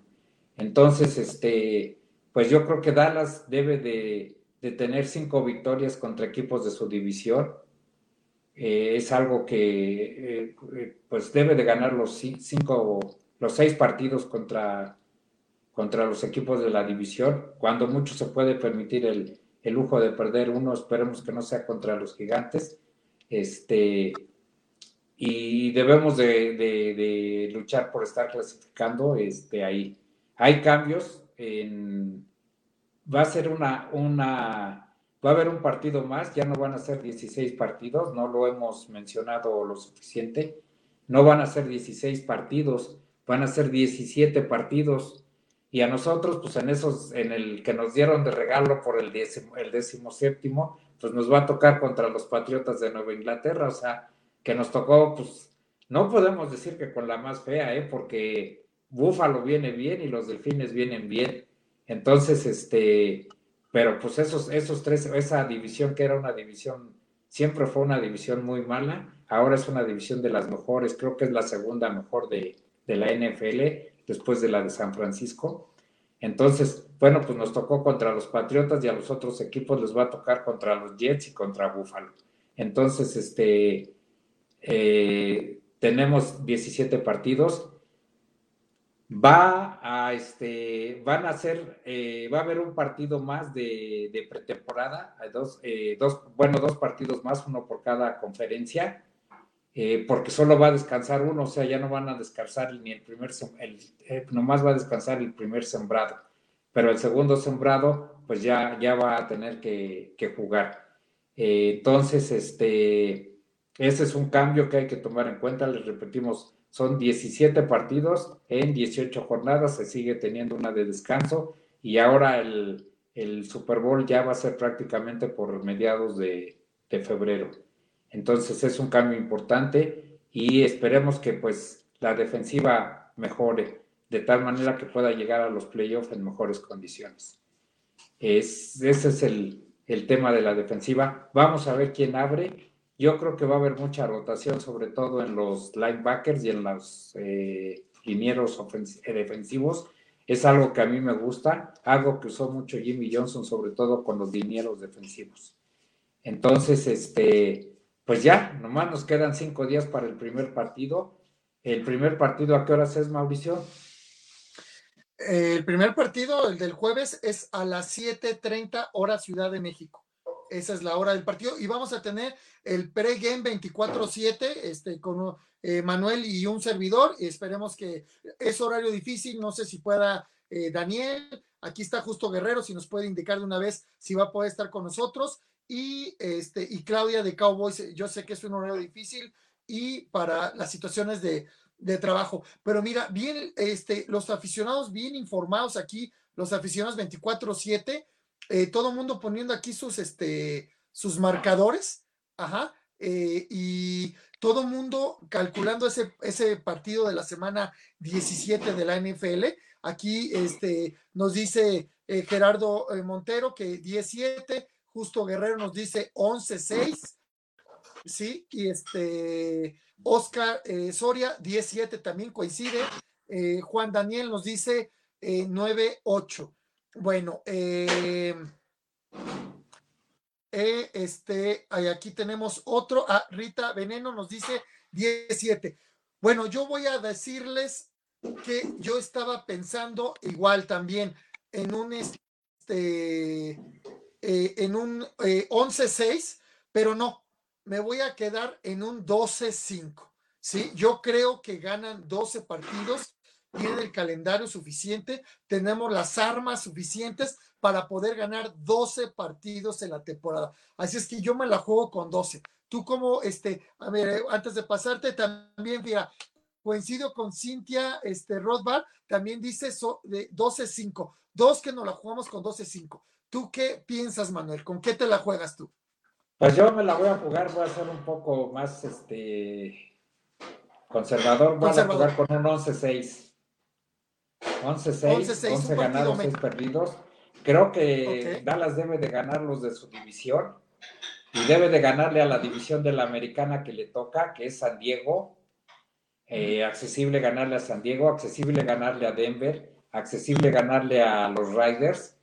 Entonces, este, pues yo creo que Dallas debe de, de tener cinco victorias contra equipos de su división eh, es algo que eh, eh, pues debe de ganar los cinco, los seis partidos contra, contra los equipos de la división. Cuando mucho se puede permitir el, lujo de perder uno, esperemos que no sea contra los gigantes. Este, y debemos de, luchar por estar clasificando este, ahí. Hay cambios, va a ser una, una Va a haber un partido más, ya no van a ser 16 partidos, no lo hemos mencionado lo suficiente. No van a ser 16 partidos, van a ser 17 partidos. Y a nosotros, pues en esos, en el que nos dieron de regalo por el décimo, el décimo séptimo, pues nos va a tocar contra los Patriotas de Nueva Inglaterra, o sea, que nos tocó, pues, no podemos decir que con la más fea, ¿eh? Porque Búfalo viene bien y los Delfines vienen bien. Entonces, este, pero pues esos, esos tres, esa división que era una división, siempre fue una división muy mala, ahora es una división de las mejores, creo que es la segunda mejor de, la NFL, después de la de San Francisco. Entonces, bueno, pues nos tocó contra los Patriotas y a los otros equipos les va a tocar contra los Jets y contra Buffalo. Entonces, este, eh, tenemos 17 partidos. Va a este van a ser eh, va a haber un partido más de, pretemporada dos, eh, dos bueno dos partidos más uno por cada conferencia porque solo va a descansar uno o sea ya no van a descansar ni el primer el, nomás va a descansar el primer sembrado. Pero el segundo sembrado pues ya ya va a tener que jugar. Entonces este ese es un cambio que hay que tomar en cuenta les repetimos son 17 partidos en 18 jornadas, se sigue teniendo una de descanso y ahora el, Super Bowl ya va a ser prácticamente por mediados de, febrero. Entonces es un cambio importante y esperemos que pues la defensiva mejore de tal manera que pueda llegar a los playoffs en mejores condiciones. Es, ese es el, el tema de la defensiva. Vamos a ver quién abre yo creo que va a haber mucha rotación, sobre todo en los linebackers y en los eh, linieros eh, defensivos. Es algo que a mí me gusta, algo que usó mucho Jimmy Johnson, sobre todo con los linieros defensivos. Entonces, este, pues ya, nomás nos quedan cinco días para el primer partido. ¿El primer partido a qué horas es, Mauricio?
El primer partido, el del jueves, es a las 7:30 hora Ciudad de México. Esa es la hora del partido. Y vamos a tener el pre-game 24-7 este, con eh, Manuel y un servidor. Esperemos que es horario difícil. No sé si pueda eh, Daniel. Aquí está Justo Guerrero, si nos puede indicar de una vez si va a poder estar con nosotros. Y, este, y Claudia de Cowboys, yo sé que es un horario difícil y para las situaciones de, de trabajo. Pero mira, bien, este, los aficionados bien informados aquí, los aficionados 24-7, eh, todo el mundo poniendo aquí sus, este, sus marcadores, ajá, eh, y todo el mundo calculando ese, ese partido de la semana 17 de la NFL. Aquí este, nos dice eh, Gerardo Montero que 17, Justo Guerrero nos dice 11-6, ¿sí? Y este, Oscar Soria, 17 también coincide. Juan Daniel nos dice 9-8. Eh, bueno, este, aquí tenemos otro. Ah, Rita Veneno nos dice 17. Bueno, yo voy a decirles que yo estaba pensando igual también en un este en un 11-6, pero no, me voy a quedar en un 12-5. ¿sí? Yo creo que ganan 12 partidos, tienen el calendario suficiente, tenemos las armas suficientes para poder ganar 12 partidos en la temporada. Así es que yo me la juego con 12. Tú como, este, a ver, eh, antes de pasarte, también, mira, coincido con Cintia este, Rothbard, también dice de 12-5. Dos que nos la jugamos con 12-5. ¿Tú qué piensas, Manuel? ¿Con qué te la juegas tú?
Pues yo me la voy a jugar, voy a ser un poco más este conservador, voy a jugar con un 11-6. 11-6, 11 ganados, 6 perdidos. Creo que Dallas debe de ganar los de su división y debe de ganarle a la división de la americana que le toca, que es San Diego. Eh, accesible ganarle a San Diego, accesible ganarle a Denver, accesible ganarle a los Riders.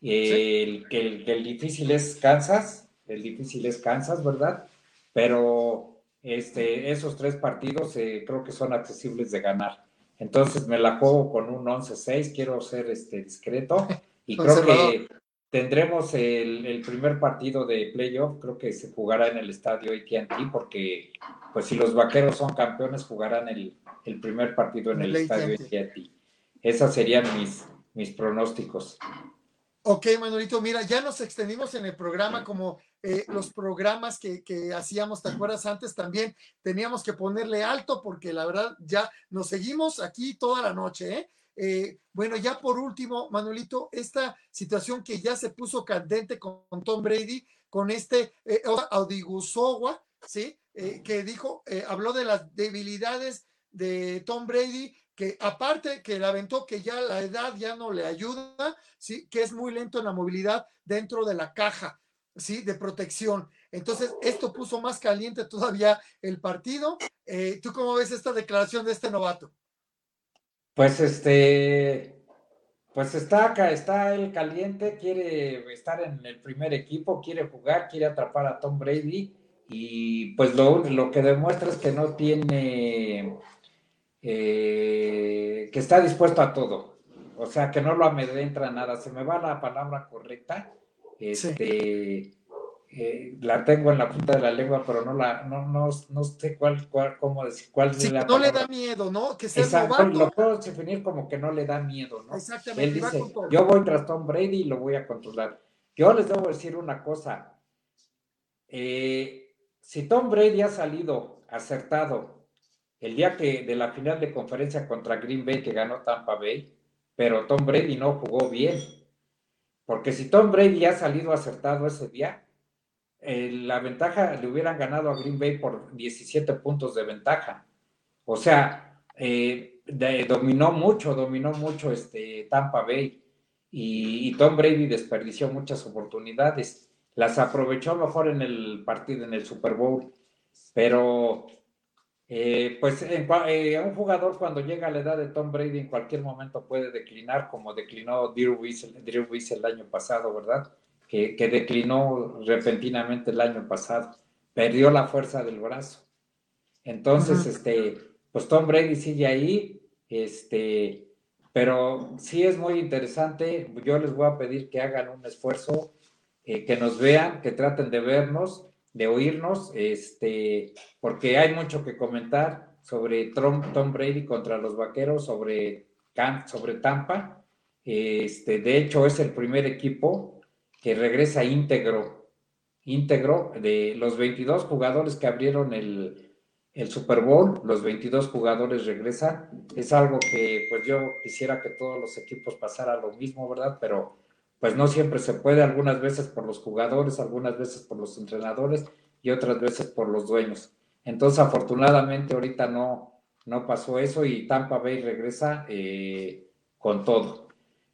el, que el difícil es Kansas el difícil es Kansas, ¿verdad? Pero este, esos tres partidos eh, creo que son accesibles de ganar. Entonces me la juego con un 11-6, quiero ser este, discreto. Y creo que tendremos el, primer partido de playoff, creo que se jugará en el estadio AT&T porque pues si los vaqueros son campeones jugarán el, primer partido en el, estadio AT&T. Esos serían mis, mis pronósticos.
Ok, Manuelito, mira, ya nos extendimos en el programa como eh, los programas que, hacíamos, ¿te acuerdas antes? También teníamos que ponerle alto porque la verdad ya nos seguimos aquí toda la noche, ¿eh? eh bueno, ya por último, Manuelito, esta situación que ya se puso candente con, Tom Brady, con este eh, Audigusowa, ¿sí? Eh, que dijo, habló de las debilidades de Tom Brady que aparte que le aventó que ya la edad ya no le ayuda, ¿sí? que es muy lento en la movilidad dentro de la caja, ¿sí? De protección. Entonces, esto puso más caliente todavía el partido. Eh, ¿Tú cómo ves esta declaración de este novato?
Pues este, pues está acá, está el caliente, quiere estar en el primer equipo, quiere jugar, quiere atrapar a Tom Brady y pues lo, lo que demuestra es que no tiene eh, que está dispuesto a todo, o sea, que no lo amedrenta nada. Se me va la palabra correcta, este, eh, la tengo en la punta de la lengua, pero no la, no, no, no sé cuál, cuál, cómo decir, cuál
es la No le da miedo, ¿no?
Que sea Exacto, lo puedo definir como que no le da miedo, ¿no? Exactamente. Él dice, yo voy tras Tom Brady y lo voy a controlar. Yo les debo decir una cosa. Eh, si Tom Brady ha salido acertado el día que de la final de conferencia contra Green Bay que ganó Tampa Bay, pero Tom Brady no jugó bien. Porque si Tom Brady ha salido acertado ese día, eh, la ventaja le hubieran ganado a Green Bay por 17 puntos de ventaja. O sea, eh, dominó mucho, dominó mucho este Tampa Bay y, y, Tom Brady desperdició muchas oportunidades. Las aprovechó mejor en el partido, en el Super Bowl, pero eh, pues eh, un jugador cuando llega a la edad de Tom Brady en cualquier momento puede declinar, como declinó Drew Brees, el año pasado, ¿verdad? Que, declinó repentinamente el año pasado, perdió la fuerza del brazo. Entonces, este, pues Tom Brady sigue ahí, este, pero sí es muy interesante. Yo les voy a pedir que hagan un esfuerzo, eh, que nos vean, que traten de vernos, de oírnos, este, porque hay mucho que comentar sobre Tom, Brady contra los Vaqueros, sobre, sobre Tampa. Este, de hecho, es el primer equipo que regresa íntegro, íntegro de los 22 jugadores que abrieron el, el Super Bowl, los 22 jugadores regresan. Es algo que pues yo quisiera que todos los equipos pasaran lo mismo, ¿verdad? Pero pues no siempre se puede, algunas veces por los jugadores, algunas veces por los entrenadores y otras veces por los dueños. Entonces, afortunadamente ahorita no, no pasó eso y Tampa Bay regresa eh, con todo.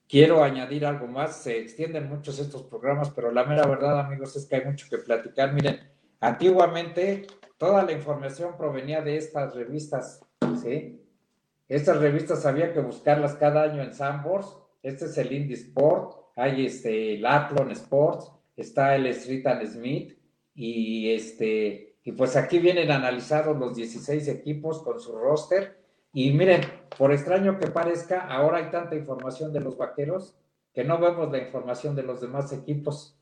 Quiero añadir algo más, se extienden muchos estos programas, pero la mera verdad, amigos, es que hay mucho que platicar. Miren, antiguamente toda la información provenía de estas revistas, ¿sí? Estas revistas había que buscarlas cada año en Sambors. Este es el Indie Sport, hay este, el Athlon Sports, está el Street and Smith, y este, y pues aquí vienen analizados los 16 equipos con su roster. Y miren, por extraño que parezca, ahora hay tanta información de los vaqueros que no vemos la información de los demás equipos.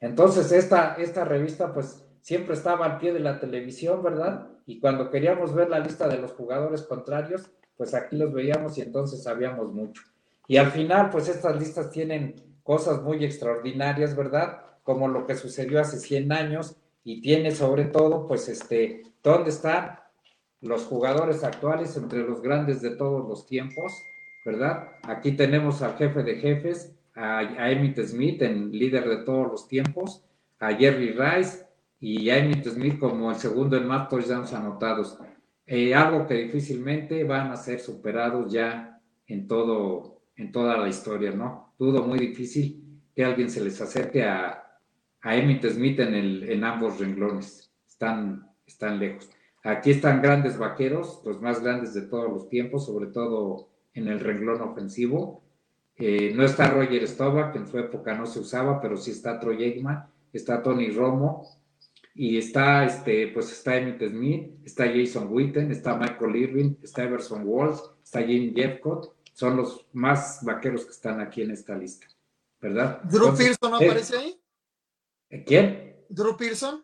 Entonces, esta, esta revista, pues siempre estaba al pie de la televisión, ¿verdad? Y cuando queríamos ver la lista de los jugadores contrarios, pues aquí los veíamos y entonces sabíamos mucho. Y al final, pues estas listas tienen cosas muy extraordinarias, ¿verdad? Como lo que sucedió hace 100 años y tiene sobre todo, pues, este, ¿dónde están los jugadores actuales entre los grandes de todos los tiempos, ¿verdad? Aquí tenemos al jefe de jefes, a, a Emmett Smith, el líder de todos los tiempos, a Jerry Rice, y Amy Smith como el segundo en más touchdowns anotados. Eh, algo que difícilmente van a ser superados ya en todo, en toda la historia, ¿no? Dudo muy difícil que alguien se les acerque a, a Emmitt Smith en, el, en ambos renglones. Están, están lejos. Aquí están grandes vaqueros, los más grandes de todos los tiempos, sobre todo en el renglón ofensivo. Eh, no está Roger Staubach, que en su época no se usaba, pero sí está Troy Aikman, está Tony Romo, y está, este, pues está Emmett Smith, está Jason Witten, está Michael Irving, está Everson Walls, está Jim Jeffcott, son los más vaqueros que están aquí en esta lista, ¿verdad?
¿Drew Pearson no aparece ahí?
¿Eh, ¿Quién?
¿Drew Pearson?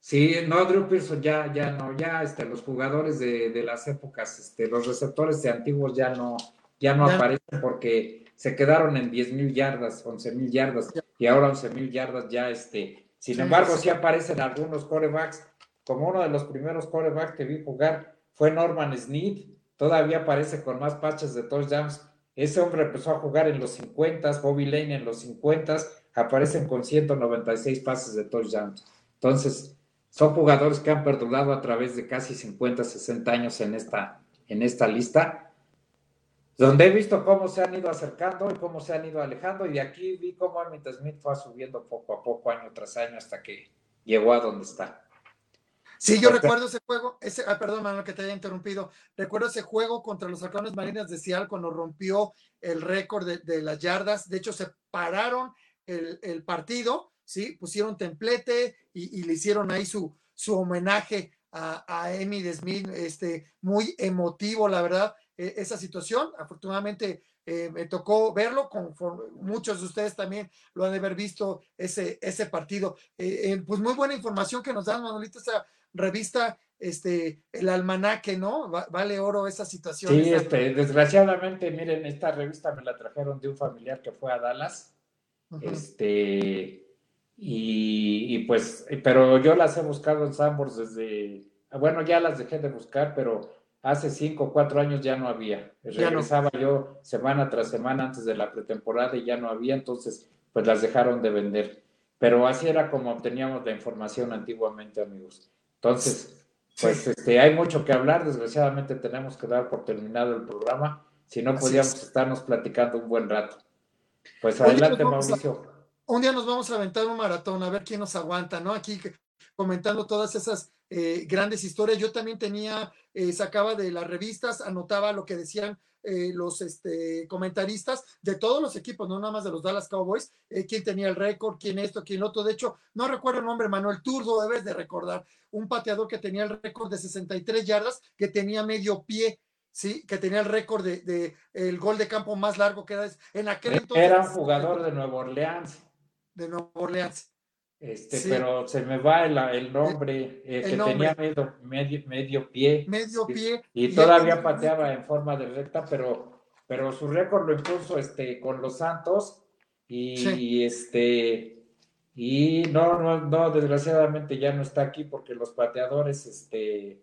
Sí, no, Drew Pearson ya, ya no, ya este, los jugadores de, de las épocas, este, los receptores de antiguos ya no, ya no aparecen porque se quedaron en 10 mil yardas, 11 mil yardas, y ahora 11 mil yardas ya este, sin embargo, sí aparecen algunos corebacks, como uno de los primeros corebacks que vi jugar fue Norman Snead, todavía aparece con más patches de touchdowns. Ese hombre empezó a jugar en los 50, Bobby Lane en los 50, aparecen con 196 pases de touchdowns. Entonces, son jugadores que han perdurado a través de casi 50, 60 años en esta, en esta lista donde he visto cómo se han ido acercando y cómo se han ido alejando, y de aquí vi cómo Emmett Smith fue subiendo poco a poco, año tras año, hasta que llegó a donde está.
Sí, yo recuerdo ese juego, ese, ah, perdón, Manuel, que te haya interrumpido. Recuerdo ese juego contra los halcones marinas de Seattle cuando rompió el récord de, las yardas. De hecho, se pararon el, partido, ¿sí? Pusieron templete y, le hicieron ahí su, su homenaje a, a Emmy Smith, este, muy emotivo, la verdad. E-, esa situación. Afortunadamente eh, me tocó verlo, con, muchos de ustedes también lo han de haber visto ese, ese partido. Eh, eh, pues muy buena información que nos dan, Manolito, esa revista, este, el almanaque, ¿no? vale oro esa situación.
Sí, este, desgraciadamente, miren, esta revista me la trajeron de un familiar que fue a Dallas. Este, y, y, pues, pero yo las he buscado en Sambors desde, bueno, ya las dejé de buscar, pero hace cinco o cuatro años ya no había. Regresaba yo semana tras semana antes de la pretemporada y ya no había, entonces pues las dejaron de vender. Pero así era como obteníamos la información antiguamente, amigos. Entonces, pues este, hay mucho que hablar, desgraciadamente tenemos que dar por terminado el programa, si no podíamos estarnos platicando un buen rato. Pues adelante, Mauricio.
un día nos vamos a aventar un maratón, a ver quién nos aguanta, ¿no? Aquí comentando todas esas eh, grandes historias. Yo también tenía, eh, sacaba de las revistas, anotaba lo que decían eh, los este, comentaristas de todos los equipos, no nada más de los Dallas Cowboys, quién tenía el récord, quién esto, quién otro. De hecho, no recuerdo el nombre, Manuel Turdo, debes de recordar, un pateador que tenía el récord de 63 yardas, que tenía medio pie. Sí, que tenía el récord de, el gol de campo más largo que era en aquel
entonces. Era un jugador de Nueva Orleans.
De Nueva Orleans.
Este, pero se me va el, nombre, eh, que tenía medio, medio, pie.
Medio pie.
Y, todavía pateaba en forma de recta, pero, pero su récord lo impuso este, con los Santos. Y, este, y no, no, no, desgraciadamente ya no está aquí porque los pateadores este,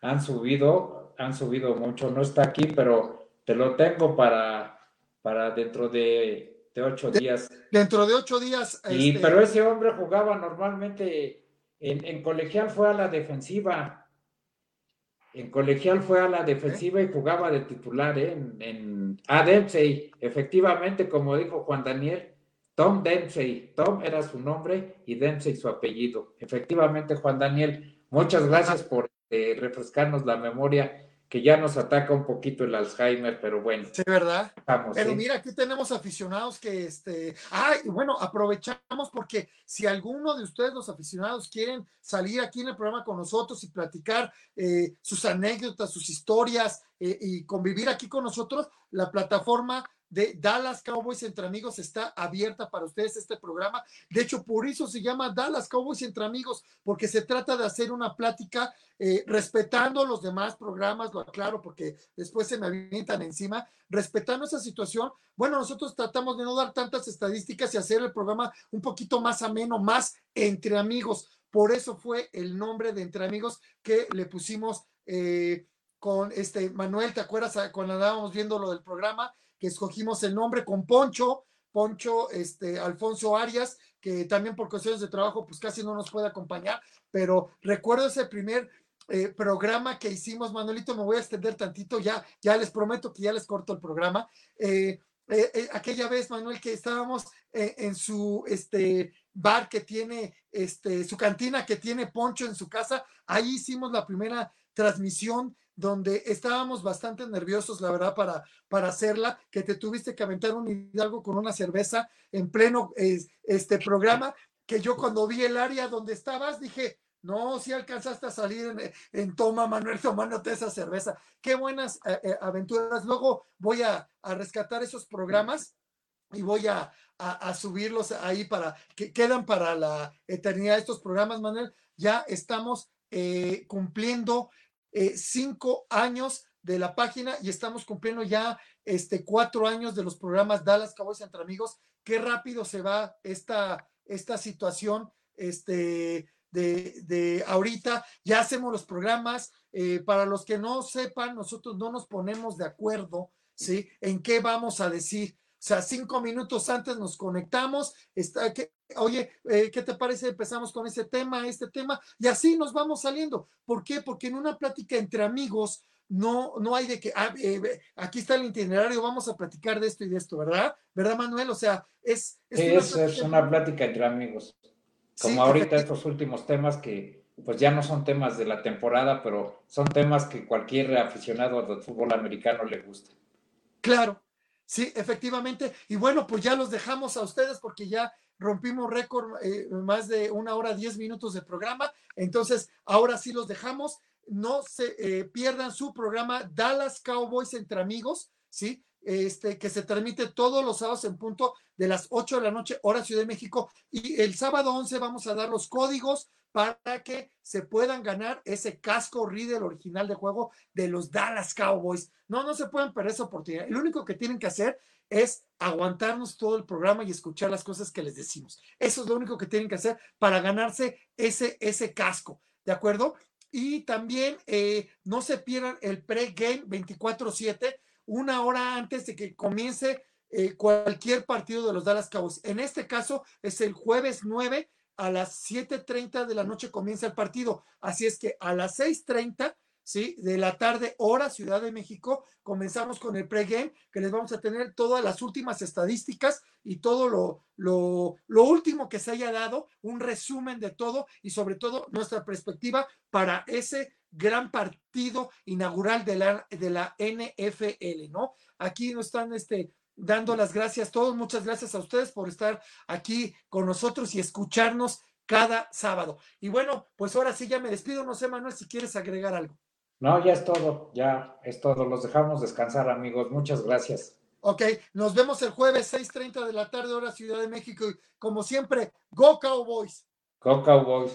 han subido, han subido mucho. No está aquí, pero te lo tengo para, para dentro de de ocho días.
Dentro de ocho días.
Y, este, Pero ese hombre jugaba normalmente, en, colegial fue a la defensiva. En colegial fue a la defensiva y jugaba de titular ¿eh? en, en a Dempsey, efectivamente, como dijo Juan Daniel, Tom Dempsey, Tom era su nombre y Dempsey su apellido. Efectivamente, Juan Daniel, muchas gracias por eh, refrescarnos la memoria que ya nos ataca un poquito el Alzheimer, pero bueno.
Sí, ¿verdad? pero mira, aquí tenemos aficionados que, este, ay, bueno, aprovechamos porque si alguno de ustedes, los aficionados, quieren salir aquí en el programa con nosotros y platicar eh, sus anécdotas, sus historias eh, y convivir aquí con nosotros, la plataforma de Dallas Cowboys entre amigos está abierta para ustedes este programa. De hecho, por eso se llama Dallas Cowboys entre amigos, porque se trata de hacer una plática eh, respetando los demás programas, lo aclaro porque después se me avientan encima, respetando esa situación. Bueno, nosotros tratamos de no dar tantas estadísticas y hacer el programa un poquito más ameno, más entre amigos. Por eso fue el nombre de entre amigos que le pusimos. Eh, con este Manuel, ¿te acuerdas cuando andábamos viendo lo del programa? Que escogimos el nombre con Poncho, Poncho este, Alfonso Arias, que también por cuestiones de trabajo pues casi no nos puede acompañar, pero recuerdo ese primer eh, programa que hicimos, Manuelito, me voy a extender tantito, ya, ya les prometo que ya les corto el programa. Eh, eh, aquella vez, Manuel, que estábamos en su este, bar que tiene, este, su cantina que tiene Poncho en su casa, ahí hicimos la primera transmisión donde estábamos bastante nerviosos, la verdad, para, para hacerla, que te tuviste que aventar un hidalgo con una cerveza en pleno este programa, que yo cuando vi el área donde estabas dije, no, si alcanzaste a salir en, toma, Manuel, tomándote esa cerveza. Qué buenas eh, eh, aventuras. Luego voy a, rescatar esos programas y voy a, subirlos ahí para que quedan para la eternidad estos programas, Manuel. Ya estamos eh, cumpliendo eh, cinco años de la página y estamos cumpliendo ya este, cuatro años de los programas Dallas Cowboys entre amigos. Qué rápido se va esta, esta situación este, de, de ahorita. Ya hacemos los programas. Eh, para los que no sepan, nosotros no nos ponemos de acuerdo, ¿sí? En qué vamos a decir. O sea, cinco minutos antes nos conectamos, está, que, oye, eh, ¿qué te parece? Empezamos con ese tema, este tema, y así nos vamos saliendo. ¿Por qué? Porque en una plática entre amigos no, no hay de que, ah, eh, aquí está el itinerario, vamos a platicar de esto y de esto, ¿verdad? ¿Verdad, Manuel? O sea, es...
Es, una, es una plática entre amigos. Como ahorita estos últimos temas que pues ya no son temas de la temporada, pero son temas que cualquier aficionado del fútbol americano le gusta.
Claro, Sí, efectivamente. Y bueno, pues ya los dejamos a ustedes porque ya rompimos récord eh, más de una hora, diez minutos de programa. Entonces, ahora sí los dejamos. No se eh, pierdan su programa Dallas Cowboys entre amigos, ¿sí? Este, que se transmite todos los sábados en punto de las 8 de la noche, hora Ciudad de México. Y el sábado 11 vamos a dar los códigos para que se puedan ganar ese casco Riddle original de juego de los Dallas Cowboys. No, no se pueden perder esa oportunidad. Lo único que tienen que hacer es aguantarnos todo el programa y escuchar las cosas que les decimos. Eso es lo único que tienen que hacer para ganarse ese, ese casco, ¿de acuerdo? Y también eh, no se pierdan el pre-game 24-7, una hora antes de que comience eh, cualquier partido de los Dallas Cowboys. En este caso es el jueves 9 a las 7.30 de la noche comienza el partido. Así es que a las 6.30 ¿sí? De la tarde, hora Ciudad de México. Comenzamos con el pregame, que les vamos a tener todas las últimas estadísticas y todo lo, lo, lo, último que se haya dado, un resumen de todo y sobre todo nuestra perspectiva para ese gran partido inaugural de la, de la NFL, ¿no? Aquí nos están este, dando las gracias todos. Muchas gracias a ustedes por estar aquí con nosotros y escucharnos cada sábado. Y bueno, pues ahora sí ya me despido. No sé, Manuel, si quieres agregar algo.
No, ya es todo, ya es todo. Los dejamos descansar, amigos. Muchas gracias.
Ok, nos vemos el jueves 6:30 de la tarde, hora Ciudad de México. Y como siempre, Go Cowboys.
Go Cowboys.